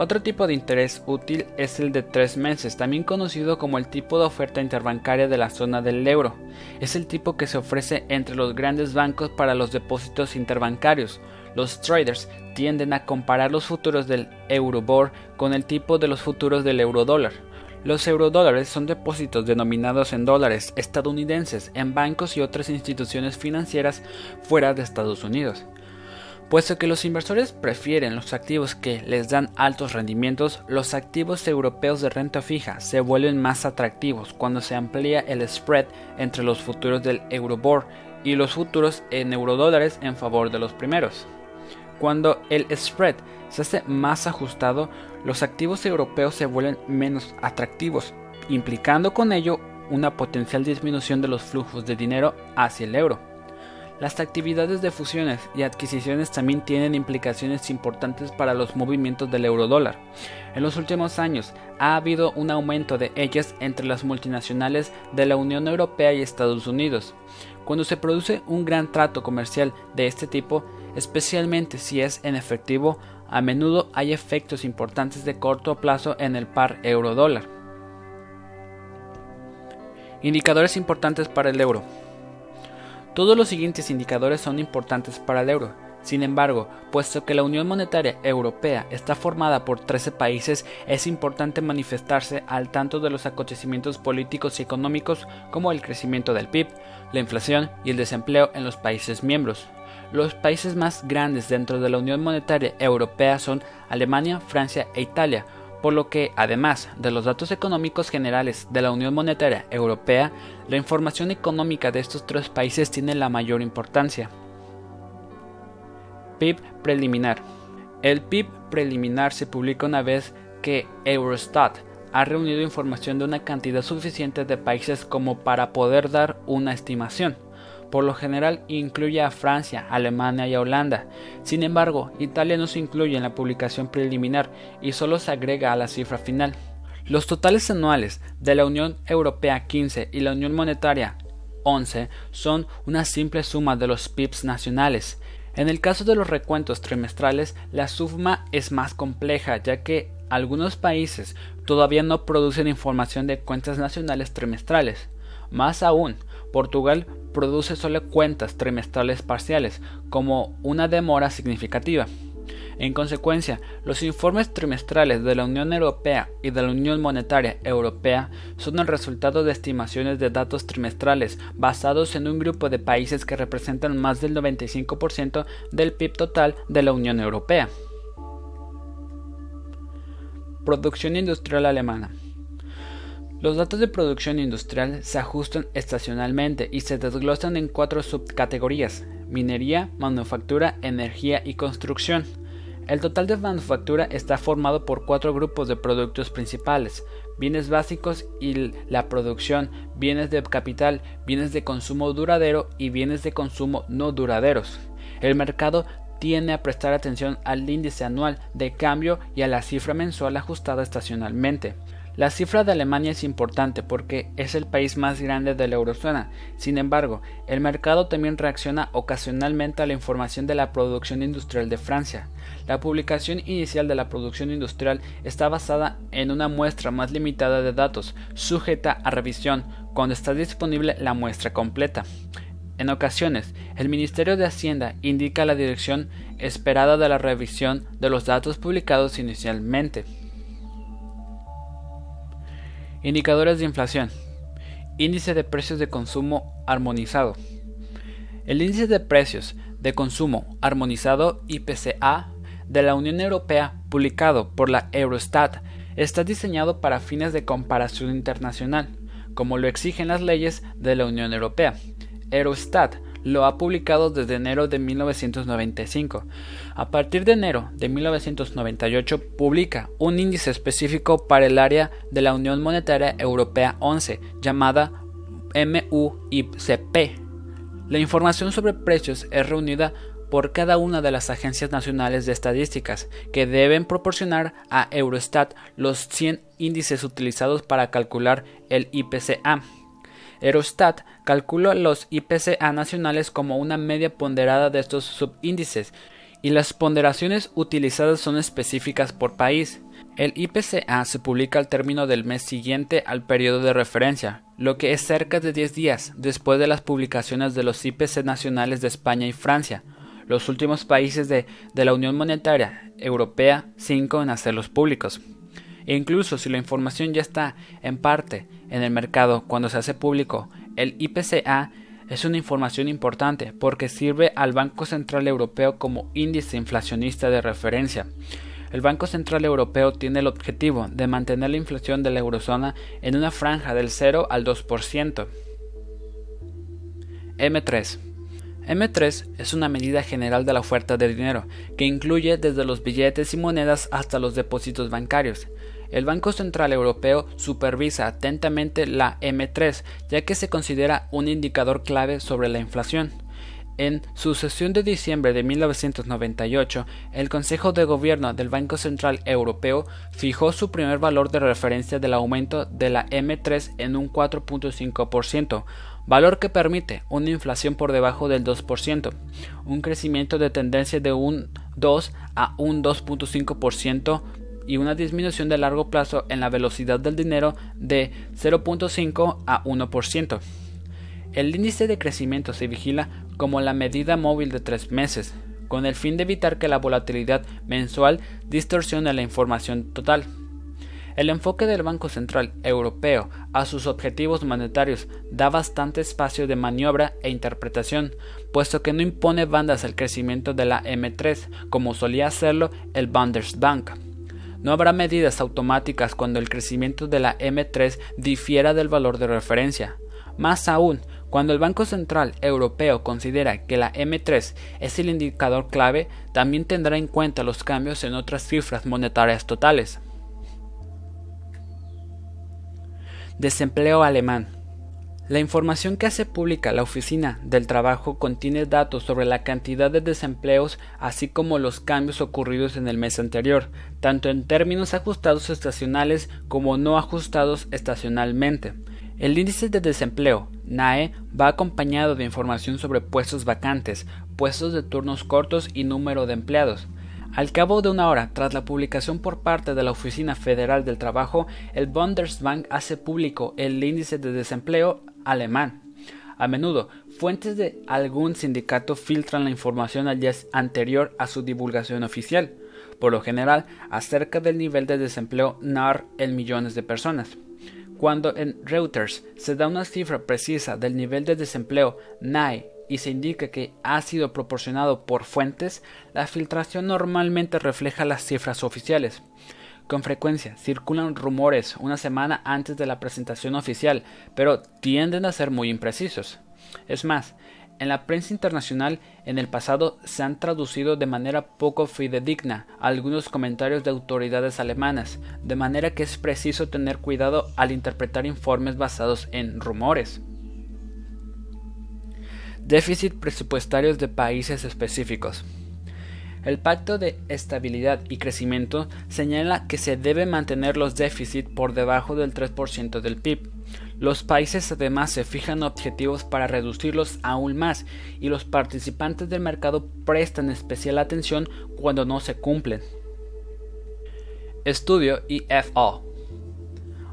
Otro tipo de interés útil es el de tres meses, también conocido como el tipo de oferta interbancaria de la zona del euro. Es el tipo que se ofrece entre los grandes bancos para los depósitos interbancarios. Los traders tienden a comparar los futuros del Eurobor con el tipo de los futuros del eurodólar. Los eurodólares son depósitos denominados en dólares estadounidenses en bancos y otras instituciones financieras fuera de Estados Unidos. Puesto que los inversores prefieren los activos que les dan altos rendimientos, los activos europeos de renta fija se vuelven más atractivos cuando se amplía el spread entre los futuros del Eurobor y los futuros en eurodólares en favor de los primeros. Cuando el spread se hace más ajustado, los activos europeos se vuelven menos atractivos, implicando con ello una potencial disminución de los flujos de dinero hacia el euro. Las actividades de fusiones y adquisiciones también tienen implicaciones importantes para los movimientos del eurodólar. En los últimos años ha habido un aumento de ellas entre las multinacionales de la Unión Europea y Estados Unidos. Cuando se produce un gran trato comercial de este tipo, especialmente si es en efectivo, a menudo hay efectos importantes de corto plazo en el par euro-dólar. Indicadores importantes para el euro. Todos los siguientes indicadores son importantes para el euro. Sin embargo, puesto que la Unión Monetaria Europea está formada por 13 países, es importante manifestarse al tanto de los acontecimientos políticos y económicos como el crecimiento del PIB, la inflación y el desempleo en los países miembros. Los países más grandes dentro de la Unión Monetaria Europea son Alemania, Francia e Italia, por lo que, además de los datos económicos generales de la Unión Monetaria Europea, la información económica de estos tres países tiene la mayor importancia. PIB preliminar. El PIB preliminar se publica una vez que Eurostat ha reunido información de una cantidad suficiente de países como para poder dar una estimación. Por lo general incluye a Francia, Alemania y Holanda. Sin embargo, Italia no se incluye en la publicación preliminar y solo se agrega a la cifra final. Los totales anuales de la Unión Europea 15 y la Unión Monetaria 11 son una simple suma de los PIBs nacionales. En el caso de los recuentos trimestrales, la suma es más compleja, ya que algunos países todavía no producen información de cuentas nacionales trimestrales. Más aún, Portugal produce solo cuentas trimestrales parciales, como una demora significativa. En consecuencia, los informes trimestrales de la Unión Europea y de la Unión Monetaria Europea son el resultado de estimaciones de datos trimestrales basados en un grupo de países que representan más del 95% del PIB total de la Unión Europea. Producción industrial alemana. Los datos de producción industrial se ajustan estacionalmente y se desglosan en cuatro subcategorías, minería, manufactura, energía y construcción. El total de manufactura está formado por cuatro grupos de productos principales, bienes básicos y la producción, bienes de capital, bienes de consumo duradero y bienes de consumo no duraderos. El mercado tiene a prestar atención al índice anual de cambio y a la cifra mensual ajustada estacionalmente. La cifra de Alemania es importante porque es el país más grande de la eurozona. Sin embargo, el mercado también reacciona ocasionalmente a la información de la producción industrial de Francia. La publicación inicial de la producción industrial está basada en una muestra más limitada de datos, sujeta a revisión cuando está disponible la muestra completa. En ocasiones, el Ministerio de Hacienda indica la dirección esperada de la revisión de los datos publicados inicialmente. Indicadores de inflación. Índice de precios de consumo armonizado. El índice de precios de consumo armonizado IPCA de la Unión Europea, publicado por la Eurostat, está diseñado para fines de comparación internacional, como lo exigen las leyes de la Unión Europea. Eurostat lo ha publicado desde enero de 1995. A partir de enero de 1998 publica un índice específico para el área de la Unión Monetaria Europea 11 llamada MUICP. La información sobre precios es reunida por cada una de las agencias nacionales de estadísticas, que deben proporcionar a Eurostat los 100 índices utilizados para calcular el IPCA. Eurostat calculó los IPCA nacionales como una media ponderada de estos subíndices y las ponderaciones utilizadas son específicas por país. El IPCA se publica al término del mes siguiente al periodo de referencia, lo que es cerca de 10 días después de las publicaciones de los IPC nacionales de España y Francia, los últimos países de, de la Unión Monetaria Europea 5 en hacerlos públicos. E incluso si la información ya está en parte en el mercado cuando se hace público, el IPCA es una información importante porque sirve al Banco Central Europeo como índice inflacionista de referencia. El Banco Central Europeo tiene el objetivo de mantener la inflación de la eurozona en una franja del 0 al 2%. M3 M3 es una medida general de la oferta de dinero, que incluye desde los billetes y monedas hasta los depósitos bancarios. El Banco Central Europeo supervisa atentamente la M3, ya que se considera un indicador clave sobre la inflación. En su sesión de diciembre de 1998, el Consejo de Gobierno del Banco Central Europeo fijó su primer valor de referencia del aumento de la M3 en un 4.5%, valor que permite una inflación por debajo del 2%, un crecimiento de tendencia de un 2 a un 2.5% y una disminución de largo plazo en la velocidad del dinero de 0.5 a 1%. El índice de crecimiento se vigila como la medida móvil de tres meses, con el fin de evitar que la volatilidad mensual distorsione la información total. El enfoque del Banco Central Europeo a sus objetivos monetarios da bastante espacio de maniobra e interpretación, puesto que no impone bandas al crecimiento de la M3, como solía hacerlo el Bundesbank. No habrá medidas automáticas cuando el crecimiento de la M3 difiera del valor de referencia. Más aún, cuando el Banco Central Europeo considera que la M3 es el indicador clave, también tendrá en cuenta los cambios en otras cifras monetarias totales. Desempleo alemán. La información que hace pública la Oficina del Trabajo contiene datos sobre la cantidad de desempleos así como los cambios ocurridos en el mes anterior, tanto en términos ajustados estacionales como no ajustados estacionalmente. El índice de desempleo, NAE, va acompañado de información sobre puestos vacantes, puestos de turnos cortos y número de empleados. Al cabo de una hora tras la publicación por parte de la Oficina Federal del Trabajo, el Bundesbank hace público el índice de desempleo alemán. A menudo, fuentes de algún sindicato filtran la información al día anterior a su divulgación oficial, por lo general acerca del nivel de desempleo NAR en millones de personas. Cuando en Reuters se da una cifra precisa del nivel de desempleo NAE y se indica que ha sido proporcionado por fuentes, la filtración normalmente refleja las cifras oficiales. Con frecuencia circulan rumores una semana antes de la presentación oficial, pero tienden a ser muy imprecisos. Es más, en la prensa internacional en el pasado se han traducido de manera poco fidedigna algunos comentarios de autoridades alemanas, de manera que es preciso tener cuidado al interpretar informes basados en rumores. Déficit presupuestarios de países específicos. El Pacto de Estabilidad y Crecimiento señala que se debe mantener los déficits por debajo del 3% del PIB. Los países además se fijan objetivos para reducirlos aún más y los participantes del mercado prestan especial atención cuando no se cumplen. Estudio IFO.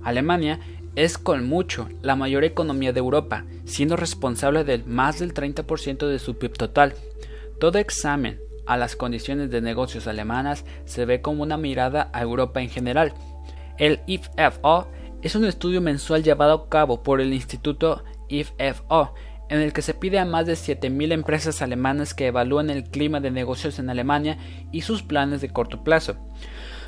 Alemania es con mucho la mayor economía de Europa, siendo responsable del más del 30% de su PIB total. Todo examen a las condiciones de negocios alemanas se ve como una mirada a Europa en general. El IFO es un estudio mensual llevado a cabo por el Instituto IFO, en el que se pide a más de 7.000 empresas alemanas que evalúen el clima de negocios en Alemania y sus planes de corto plazo.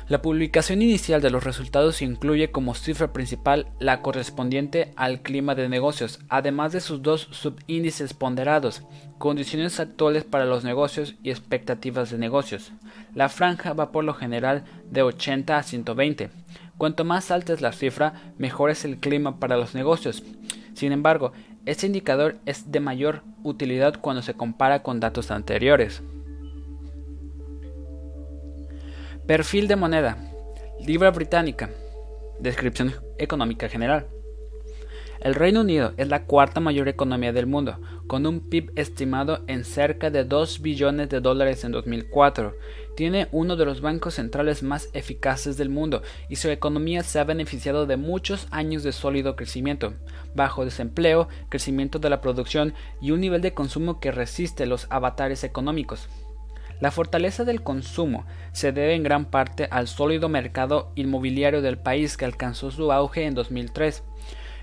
La publicación inicial de los resultados incluye como cifra principal la correspondiente al clima de negocios, además de sus dos subíndices ponderados, condiciones actuales para los negocios y expectativas de negocios. La franja va por lo general de 80 a 120. Cuanto más alta es la cifra, mejor es el clima para los negocios. Sin embargo, este indicador es de mayor utilidad cuando se compara con datos anteriores. Perfil de moneda. Libra británica. Descripción económica general. El Reino Unido es la cuarta mayor economía del mundo, con un PIB estimado en cerca de 2 billones de dólares en 2004. Tiene uno de los bancos centrales más eficaces del mundo y su economía se ha beneficiado de muchos años de sólido crecimiento, bajo desempleo, crecimiento de la producción y un nivel de consumo que resiste los avatares económicos. La fortaleza del consumo se debe en gran parte al sólido mercado inmobiliario del país que alcanzó su auge en 2003.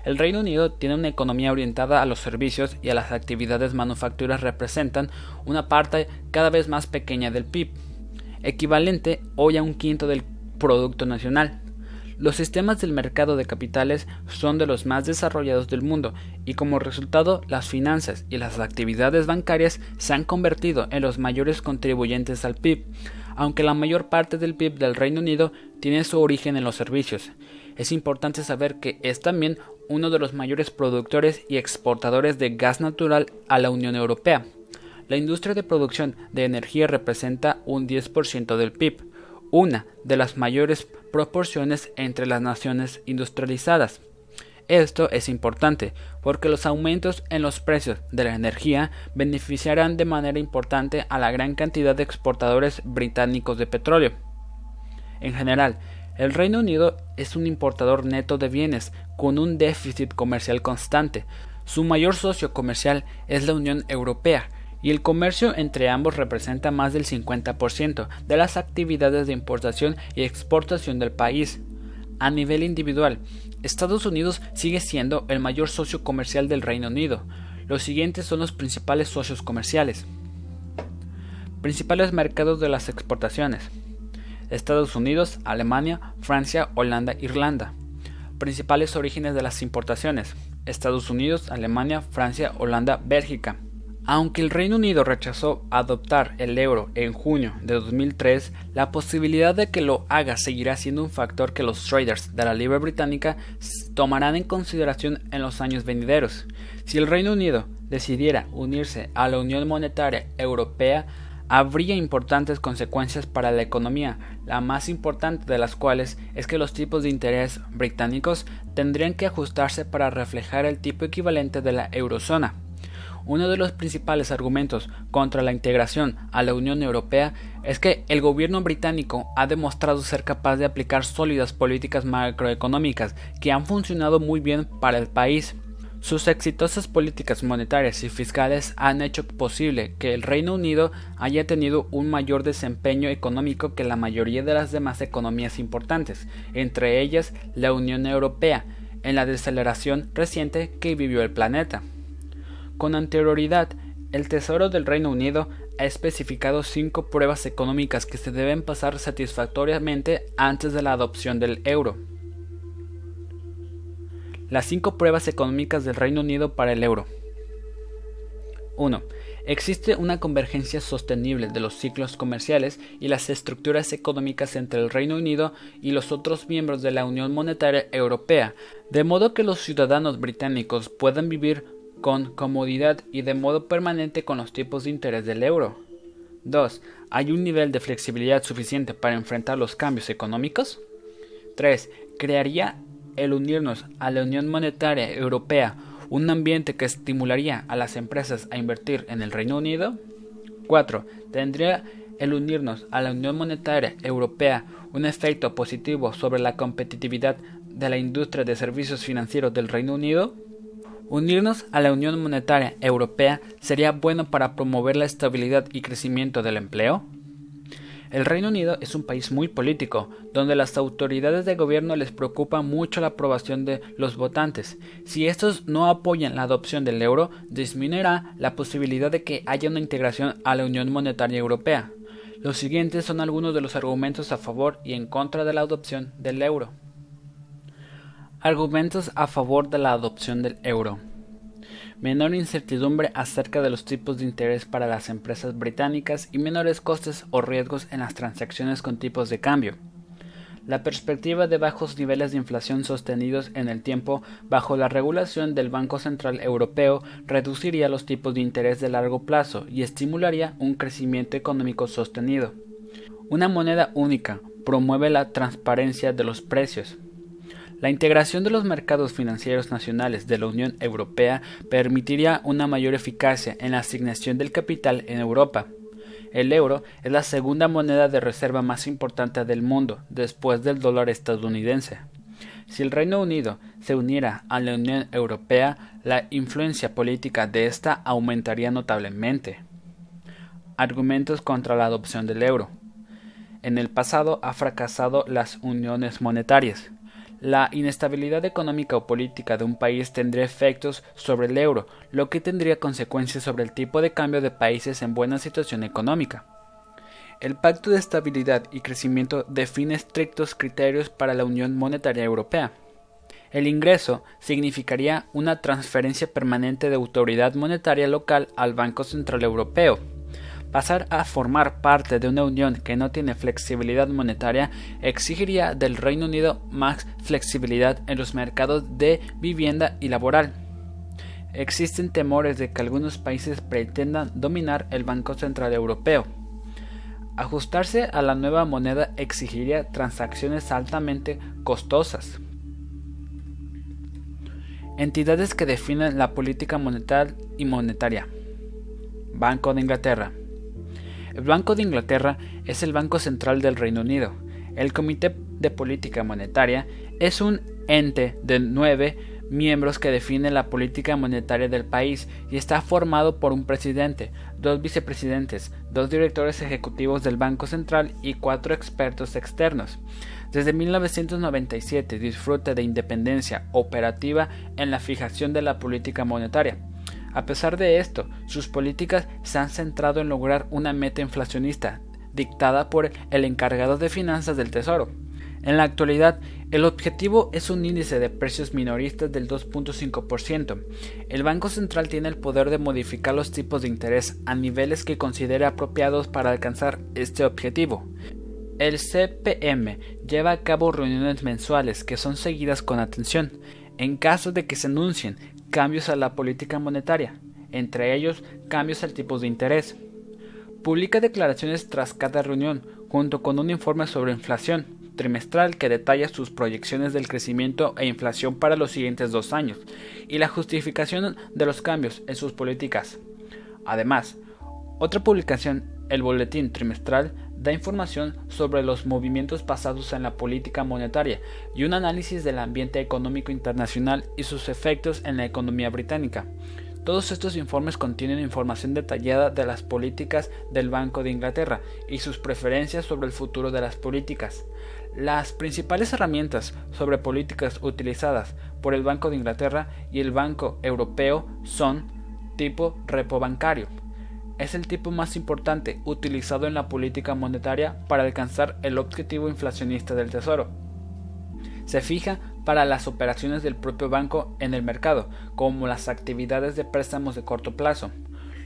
El Reino Unido tiene una economía orientada a los servicios y a las actividades manufacturas representan una parte cada vez más pequeña del PIB, equivalente hoy a un quinto del Producto Nacional. Los sistemas del mercado de capitales son de los más desarrollados del mundo y como resultado las finanzas y las actividades bancarias se han convertido en los mayores contribuyentes al PIB, aunque la mayor parte del PIB del Reino Unido tiene su origen en los servicios. Es importante saber que es también uno de los mayores productores y exportadores de gas natural a la Unión Europea. La industria de producción de energía representa un 10% del PIB, una de las mayores proporciones entre las naciones industrializadas. Esto es importante porque los aumentos en los precios de la energía beneficiarán de manera importante a la gran cantidad de exportadores británicos de petróleo. En general, el Reino Unido es un importador neto de bienes con un déficit comercial constante. Su mayor socio comercial es la Unión Europea, y el comercio entre ambos representa más del 50% de las actividades de importación y exportación del país. A nivel individual, Estados Unidos sigue siendo el mayor socio comercial del Reino Unido. Los siguientes son los principales socios comerciales. Principales mercados de las exportaciones. Estados Unidos, Alemania, Francia, Holanda, Irlanda. Principales orígenes de las importaciones. Estados Unidos, Alemania, Francia, Holanda, Bélgica. Aunque el Reino Unido rechazó adoptar el euro en junio de 2003, la posibilidad de que lo haga seguirá siendo un factor que los traders de la libra británica tomarán en consideración en los años venideros. Si el Reino Unido decidiera unirse a la Unión Monetaria Europea, habría importantes consecuencias para la economía, la más importante de las cuales es que los tipos de interés británicos tendrían que ajustarse para reflejar el tipo equivalente de la eurozona. Uno de los principales argumentos contra la integración a la Unión Europea es que el gobierno británico ha demostrado ser capaz de aplicar sólidas políticas macroeconómicas que han funcionado muy bien para el país. Sus exitosas políticas monetarias y fiscales han hecho posible que el Reino Unido haya tenido un mayor desempeño económico que la mayoría de las demás economías importantes, entre ellas la Unión Europea, en la deceleración reciente que vivió el planeta. Con anterioridad, el Tesoro del Reino Unido ha especificado cinco pruebas económicas que se deben pasar satisfactoriamente antes de la adopción del euro. Las cinco pruebas económicas del Reino Unido para el euro. 1. Existe una convergencia sostenible de los ciclos comerciales y las estructuras económicas entre el Reino Unido y los otros miembros de la Unión Monetaria Europea, de modo que los ciudadanos británicos puedan vivir con comodidad y de modo permanente con los tipos de interés del euro. 2. ¿Hay un nivel de flexibilidad suficiente para enfrentar los cambios económicos? 3. ¿Crearía el unirnos a la Unión Monetaria Europea un ambiente que estimularía a las empresas a invertir en el Reino Unido? 4. ¿Tendría el unirnos a la Unión Monetaria Europea un efecto positivo sobre la competitividad de la industria de servicios financieros del Reino Unido? Unirnos a la Unión Monetaria Europea sería bueno para promover la estabilidad y crecimiento del empleo. El Reino Unido es un país muy político, donde las autoridades de gobierno les preocupa mucho la aprobación de los votantes. Si estos no apoyan la adopción del euro, disminuirá la posibilidad de que haya una integración a la Unión Monetaria Europea. Los siguientes son algunos de los argumentos a favor y en contra de la adopción del euro. Argumentos a favor de la adopción del euro. Menor incertidumbre acerca de los tipos de interés para las empresas británicas y menores costes o riesgos en las transacciones con tipos de cambio. La perspectiva de bajos niveles de inflación sostenidos en el tiempo bajo la regulación del Banco Central Europeo reduciría los tipos de interés de largo plazo y estimularía un crecimiento económico sostenido. Una moneda única promueve la transparencia de los precios, la integración de los mercados financieros nacionales de la Unión Europea permitiría una mayor eficacia en la asignación del capital en Europa. El euro es la segunda moneda de reserva más importante del mundo, después del dólar estadounidense. Si el Reino Unido se uniera a la Unión Europea, la influencia política de ésta aumentaría notablemente. Argumentos contra la adopción del euro. En el pasado ha fracasado las uniones monetarias. La inestabilidad económica o política de un país tendría efectos sobre el euro, lo que tendría consecuencias sobre el tipo de cambio de países en buena situación económica. El Pacto de Estabilidad y Crecimiento define estrictos criterios para la Unión Monetaria Europea. El ingreso significaría una transferencia permanente de autoridad monetaria local al Banco Central Europeo, Pasar a formar parte de una unión que no tiene flexibilidad monetaria exigiría del Reino Unido más flexibilidad en los mercados de vivienda y laboral. Existen temores de que algunos países pretendan dominar el Banco Central Europeo. Ajustarse a la nueva moneda exigiría transacciones altamente costosas. Entidades que definen la política monetaria y monetaria. Banco de Inglaterra. El Banco de Inglaterra es el Banco Central del Reino Unido. El Comité de Política Monetaria es un ente de nueve miembros que define la política monetaria del país y está formado por un presidente, dos vicepresidentes, dos directores ejecutivos del Banco Central y cuatro expertos externos. Desde 1997 disfruta de independencia operativa en la fijación de la política monetaria. A pesar de esto, sus políticas se han centrado en lograr una meta inflacionista dictada por el encargado de finanzas del Tesoro. En la actualidad, El objetivo es un índice de precios minoristas del 2.5%. El Banco Central tiene el poder de modificar los tipos de interés a niveles que considere apropiados para alcanzar este objetivo. El CPM lleva a cabo reuniones mensuales que son seguidas con atención en caso de que se anuncien cambios a la política monetaria, entre ellos cambios al tipo de interés. Publica declaraciones tras cada reunión, junto con un informe sobre inflación trimestral que detalla sus proyecciones del crecimiento e inflación para los siguientes dos años y la justificación de los cambios en sus políticas. Además, otra publicación, el Boletín Trimestral, da información sobre los movimientos pasados en la política monetaria y un análisis del ambiente económico internacional y sus efectos en la economía británica. Todos estos informes contienen información detallada de las políticas del Banco de Inglaterra y sus preferencias sobre el futuro de las políticas. Las principales herramientas sobre políticas utilizadas por el Banco de Inglaterra y el Banco Europeo son tipo repo bancario. Es el tipo más importante utilizado en la política monetaria para alcanzar el objetivo inflacionista del Tesoro. Se fija para las operaciones del propio banco en el mercado, como las actividades de préstamos de corto plazo.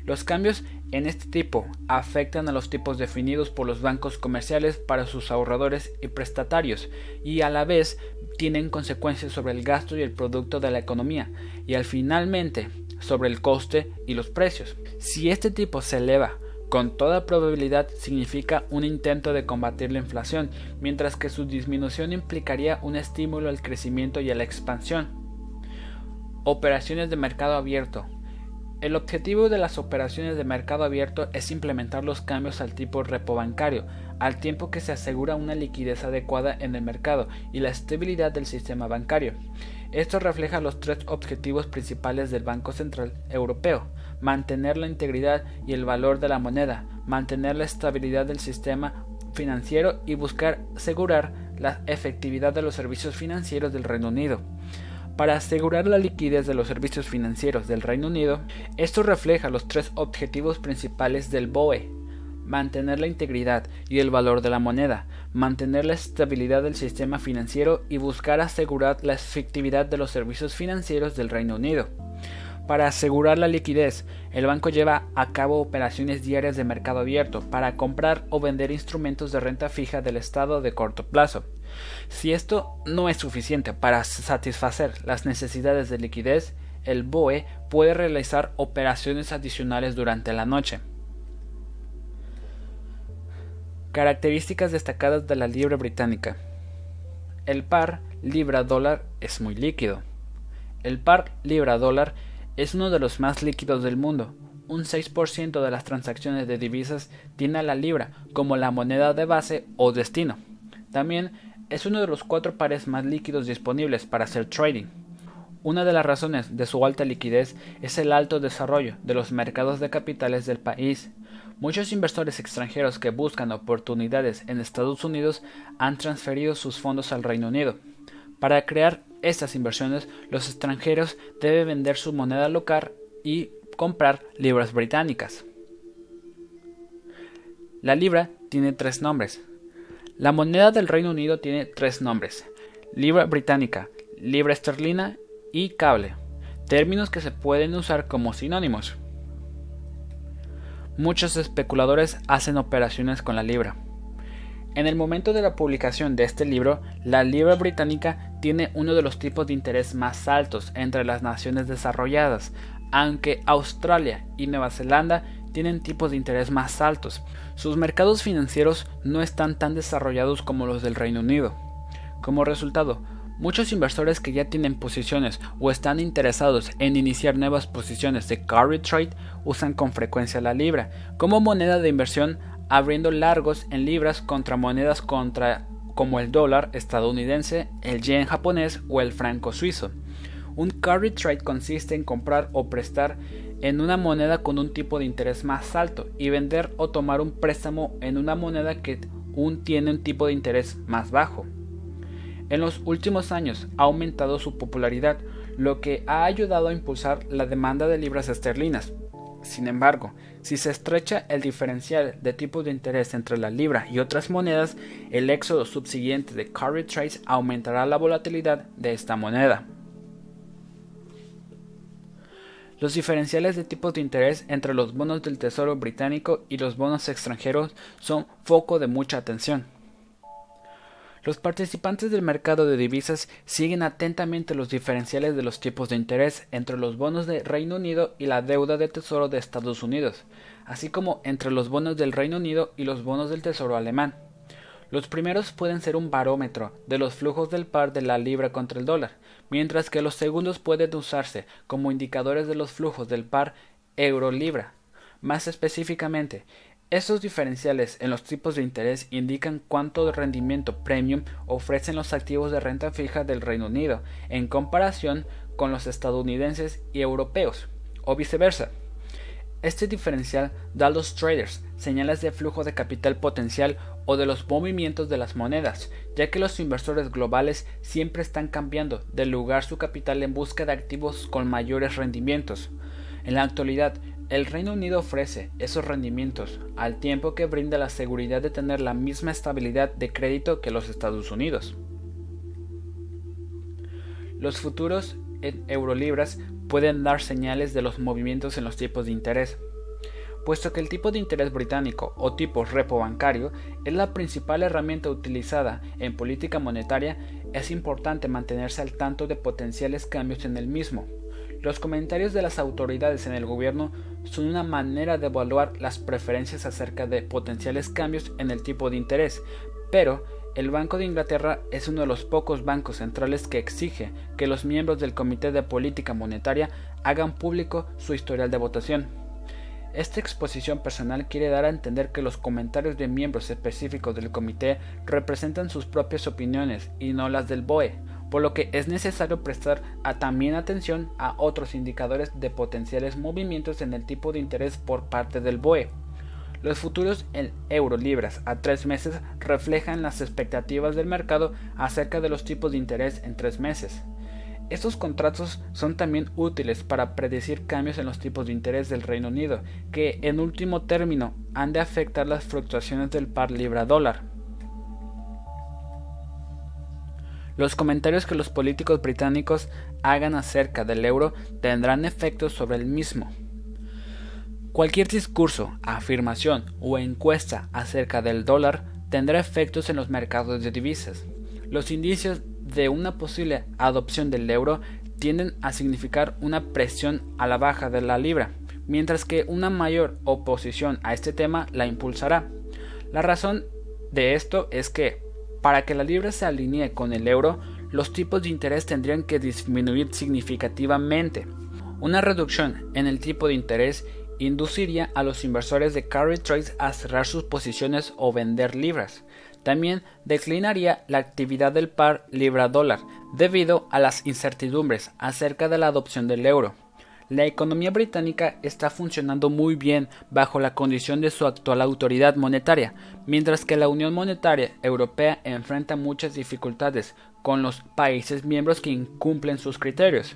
Los cambios en este tipo afectan a los tipos definidos por los bancos comerciales para sus ahorradores y prestatarios y a la vez tienen consecuencias sobre el gasto y el producto de la economía y al finalmente sobre el coste y los precios. Si este tipo se eleva con toda probabilidad significa un intento de combatir la inflación, mientras que su disminución implicaría un estímulo al crecimiento y a la expansión. Operaciones de mercado abierto. El objetivo de las operaciones de mercado abierto es implementar los cambios al tipo repo bancario, al tiempo que se asegura una liquidez adecuada en el mercado y la estabilidad del sistema bancario. Esto refleja los tres objetivos principales del Banco Central Europeo mantener la integridad y el valor de la moneda, mantener la estabilidad del sistema financiero y buscar asegurar la efectividad de los servicios financieros del Reino Unido. Para asegurar la liquidez de los servicios financieros del Reino Unido, esto refleja los tres objetivos principales del BOE, mantener la integridad y el valor de la moneda, mantener la estabilidad del sistema financiero y buscar asegurar la efectividad de los servicios financieros del Reino Unido. Para asegurar la liquidez, el banco lleva a cabo operaciones diarias de mercado abierto para comprar o vender instrumentos de renta fija del Estado de corto plazo. Si esto no es suficiente para satisfacer las necesidades de liquidez, el BOE puede realizar operaciones adicionales durante la noche. Características destacadas de la libra británica. El par libra-dólar es muy líquido. El par libra-dólar es uno de los más líquidos del mundo. Un 6% de las transacciones de divisas tiene a la libra como la moneda de base o destino. También es uno de los cuatro pares más líquidos disponibles para hacer trading. Una de las razones de su alta liquidez es el alto desarrollo de los mercados de capitales del país. Muchos inversores extranjeros que buscan oportunidades en Estados Unidos han transferido sus fondos al Reino Unido. Para crear estas inversiones, los extranjeros deben vender su moneda local y comprar libras británicas. La libra tiene tres nombres. La moneda del Reino Unido tiene tres nombres. Libra británica, libra esterlina y cable, términos que se pueden usar como sinónimos. Muchos especuladores hacen operaciones con la libra. En el momento de la publicación de este libro, la libra británica tiene uno de los tipos de interés más altos entre las naciones desarrolladas, aunque Australia y Nueva Zelanda tienen tipos de interés más altos. Sus mercados financieros no están tan desarrollados como los del Reino Unido. Como resultado, muchos inversores que ya tienen posiciones o están interesados en iniciar nuevas posiciones de carry trade usan con frecuencia la libra como moneda de inversión abriendo largos en libras contra monedas contra como el dólar estadounidense, el yen japonés o el franco suizo. Un carry trade consiste en comprar o prestar en una moneda con un tipo de interés más alto y vender o tomar un préstamo en una moneda que un tiene un tipo de interés más bajo. En los últimos años ha aumentado su popularidad, lo que ha ayudado a impulsar la demanda de libras esterlinas, Sin embargo, si se estrecha el diferencial de tipos de interés entre la libra y otras monedas, el éxodo subsiguiente de carry trades aumentará la volatilidad de esta moneda. Los diferenciales de tipos de interés entre los bonos del Tesoro británico y los bonos extranjeros son foco de mucha atención. Los participantes del mercado de divisas siguen atentamente los diferenciales de los tipos de interés entre los bonos de Reino Unido y la deuda de Tesoro de Estados Unidos, así como entre los bonos del Reino Unido y los bonos del Tesoro alemán. Los primeros pueden ser un barómetro de los flujos del par de la libra contra el dólar, mientras que los segundos pueden usarse como indicadores de los flujos del par euro-libra. Más específicamente, estos diferenciales en los tipos de interés indican cuánto rendimiento premium ofrecen los activos de renta fija del Reino Unido en comparación con los estadounidenses y europeos, o viceversa. Este diferencial da a los traders señales de flujo de capital potencial o de los movimientos de las monedas, ya que los inversores globales siempre están cambiando de lugar su capital en busca de activos con mayores rendimientos. En la actualidad, el Reino Unido ofrece esos rendimientos al tiempo que brinda la seguridad de tener la misma estabilidad de crédito que los Estados Unidos. Los futuros en eurolibras pueden dar señales de los movimientos en los tipos de interés, puesto que el tipo de interés británico o tipo repo bancario es la principal herramienta utilizada en política monetaria, es importante mantenerse al tanto de potenciales cambios en el mismo. Los comentarios de las autoridades en el gobierno son una manera de evaluar las preferencias acerca de potenciales cambios en el tipo de interés, pero el Banco de Inglaterra es uno de los pocos bancos centrales que exige que los miembros del Comité de Política Monetaria hagan público su historial de votación. Esta exposición personal quiere dar a entender que los comentarios de miembros específicos del comité representan sus propias opiniones y no las del BOE, por lo que es necesario prestar también atención a otros indicadores de potenciales movimientos en el tipo de interés por parte del BOE. Los futuros en euro libras a tres meses reflejan las expectativas del mercado acerca de los tipos de interés en tres meses. Estos contratos son también útiles para predecir cambios en los tipos de interés del Reino Unido, que en último término han de afectar las fluctuaciones del par libra dólar. Los comentarios que los políticos británicos hagan acerca del euro tendrán efectos sobre el mismo. Cualquier discurso, afirmación o encuesta acerca del dólar tendrá efectos en los mercados de divisas. Los indicios de una posible adopción del euro tienden a significar una presión a la baja de la libra, mientras que una mayor oposición a este tema la impulsará. La razón de esto es que para que la libra se alinee con el euro, los tipos de interés tendrían que disminuir significativamente. Una reducción en el tipo de interés induciría a los inversores de carry trades a cerrar sus posiciones o vender libras. También declinaría la actividad del par libra-dólar debido a las incertidumbres acerca de la adopción del euro. La economía británica está funcionando muy bien bajo la condición de su actual autoridad monetaria, mientras que la Unión Monetaria Europea enfrenta muchas dificultades con los países miembros que incumplen sus criterios.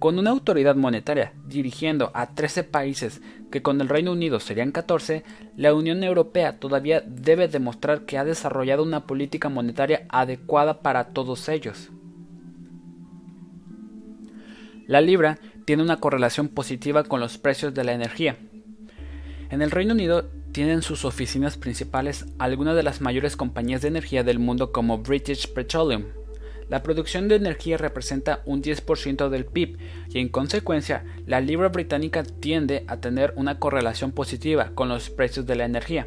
Con una autoridad monetaria dirigiendo a 13 países que con el Reino Unido serían 14, la Unión Europea todavía debe demostrar que ha desarrollado una política monetaria adecuada para todos ellos. La libra tiene una correlación positiva con los precios de la energía. En el Reino Unido tienen sus oficinas principales algunas de las mayores compañías de energía del mundo como British Petroleum. La producción de energía representa un 10% del PIB y en consecuencia la libra británica tiende a tener una correlación positiva con los precios de la energía.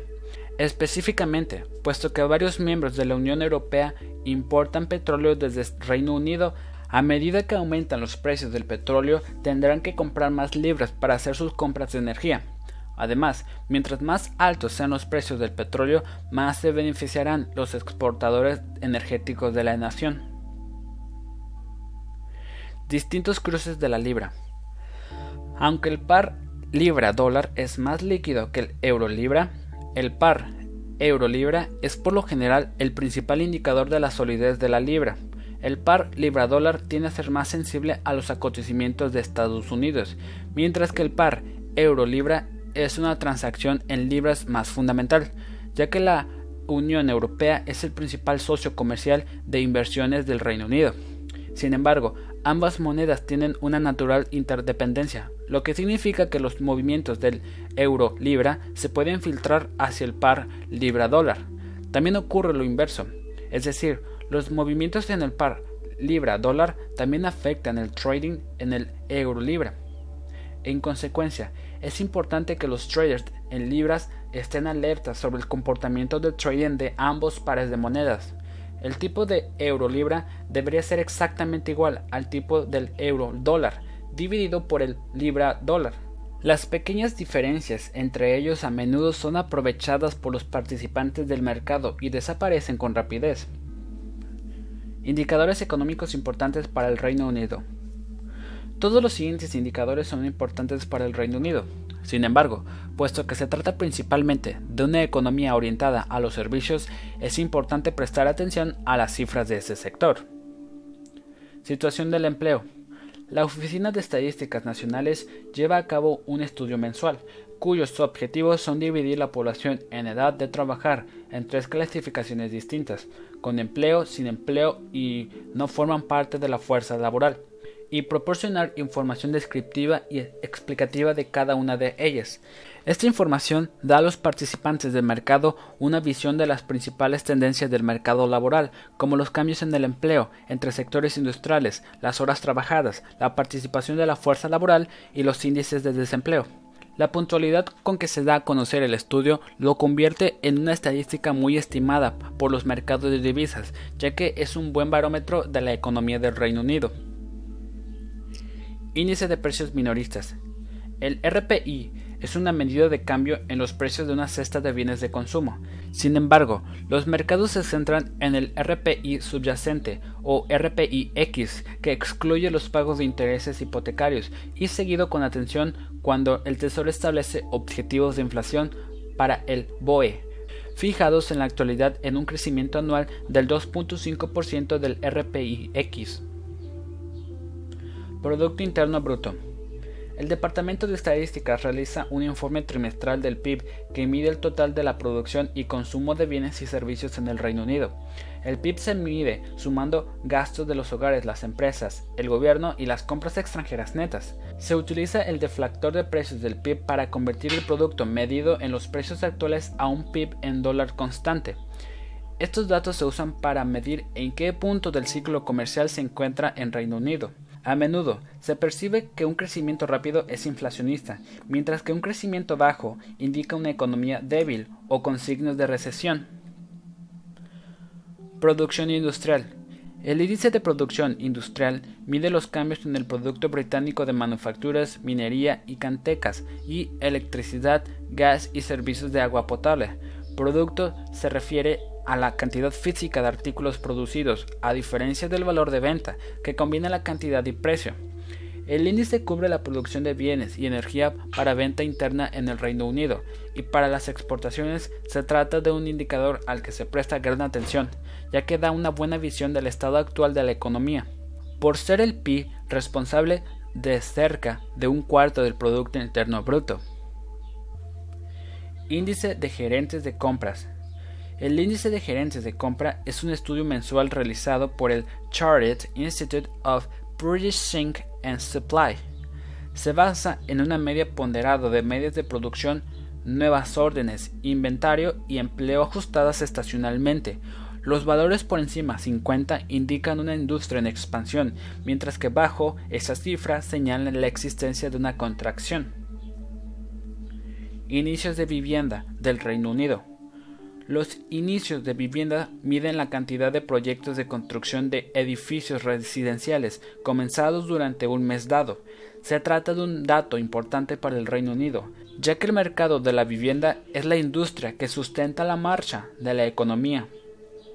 Específicamente, puesto que varios miembros de la Unión Europea importan petróleo desde Reino Unido, a medida que aumentan los precios del petróleo, tendrán que comprar más libras para hacer sus compras de energía. Además, mientras más altos sean los precios del petróleo, más se beneficiarán los exportadores energéticos de la nación. Distintos cruces de la libra. Aunque el par libra-dólar es más líquido que el euro-libra, el par euro-libra es por lo general el principal indicador de la solidez de la libra. El par libra-dólar tiende a ser más sensible a los acontecimientos de Estados Unidos, mientras que el par euro-libra es una transacción en libras más fundamental, ya que la Unión Europea es el principal socio comercial de inversiones del Reino Unido. Sin embargo, ambas monedas tienen una natural interdependencia, lo que significa que los movimientos del euro-libra se pueden filtrar hacia el par libra-dólar. También ocurre lo inverso, es decir, los movimientos en el par libra-dólar también afectan el trading en el euro-libra. En consecuencia, es importante que los traders en libras estén alertas sobre el comportamiento del trading de ambos pares de monedas. El tipo de euro-libra debería ser exactamente igual al tipo del euro-dólar, dividido por el libra-dólar. Las pequeñas diferencias entre ellos a menudo son aprovechadas por los participantes del mercado y desaparecen con rapidez. Indicadores económicos importantes para el Reino Unido. Todos los siguientes indicadores son importantes para el Reino Unido. Sin embargo, puesto que se trata principalmente de una economía orientada a los servicios, es importante prestar atención a las cifras de ese sector. Situación del empleo. La Oficina de Estadísticas Nacionales lleva a cabo un estudio mensual, cuyos objetivos son dividir la población en edad de trabajar en tres clasificaciones distintas, con empleo, sin empleo y no forman parte de la fuerza laboral y proporcionar información descriptiva y explicativa de cada una de ellas. Esta información da a los participantes del mercado una visión de las principales tendencias del mercado laboral, como los cambios en el empleo entre sectores industriales, las horas trabajadas, la participación de la fuerza laboral y los índices de desempleo. La puntualidad con que se da a conocer el estudio lo convierte en una estadística muy estimada por los mercados de divisas, ya que es un buen barómetro de la economía del Reino Unido. Índice de precios minoristas. El RPI es una medida de cambio en los precios de una cesta de bienes de consumo. Sin embargo, los mercados se centran en el RPI subyacente o RPI-X, que excluye los pagos de intereses hipotecarios, y seguido con atención cuando el Tesoro establece objetivos de inflación para el BOE, fijados en la actualidad en un crecimiento anual del 2.5% del RPI-X. Producto Interno Bruto. El Departamento de Estadísticas realiza un informe trimestral del PIB que mide el total de la producción y consumo de bienes y servicios en el Reino Unido. El PIB se mide sumando gastos de los hogares, las empresas, el gobierno y las compras extranjeras netas. Se utiliza el deflactor de precios del PIB para convertir el producto medido en los precios actuales a un PIB en dólar constante. Estos datos se usan para medir en qué punto del ciclo comercial se encuentra en Reino Unido. A menudo se percibe que un crecimiento rápido es inflacionista, mientras que un crecimiento bajo indica una economía débil o con signos de recesión. Producción industrial. El índice de producción industrial mide los cambios en el Producto Británico de Manufacturas, Minería y Cantecas y electricidad, gas y servicios de agua potable. Producto se refiere a la cantidad física de artículos producidos, a diferencia del valor de venta, que combina la cantidad y precio. El índice cubre la producción de bienes y energía para venta interna en el Reino Unido, y para las exportaciones se trata de un indicador al que se presta gran atención, ya que da una buena visión del estado actual de la economía. Por ser el PIB responsable de cerca de un cuarto del Producto Interno Bruto. Índice de gerentes de compras el índice de gerentes de compra es un estudio mensual realizado por el Chartered Institute of Purchasing and Supply. Se basa en una media ponderada de medios de producción, nuevas órdenes, inventario y empleo ajustadas estacionalmente. Los valores por encima 50 indican una industria en expansión, mientras que bajo esas cifras señalan la existencia de una contracción. Inicios de vivienda del Reino Unido. Los inicios de vivienda miden la cantidad de proyectos de construcción de edificios residenciales comenzados durante un mes dado. Se trata de un dato importante para el Reino Unido, ya que el mercado de la vivienda es la industria que sustenta la marcha de la economía.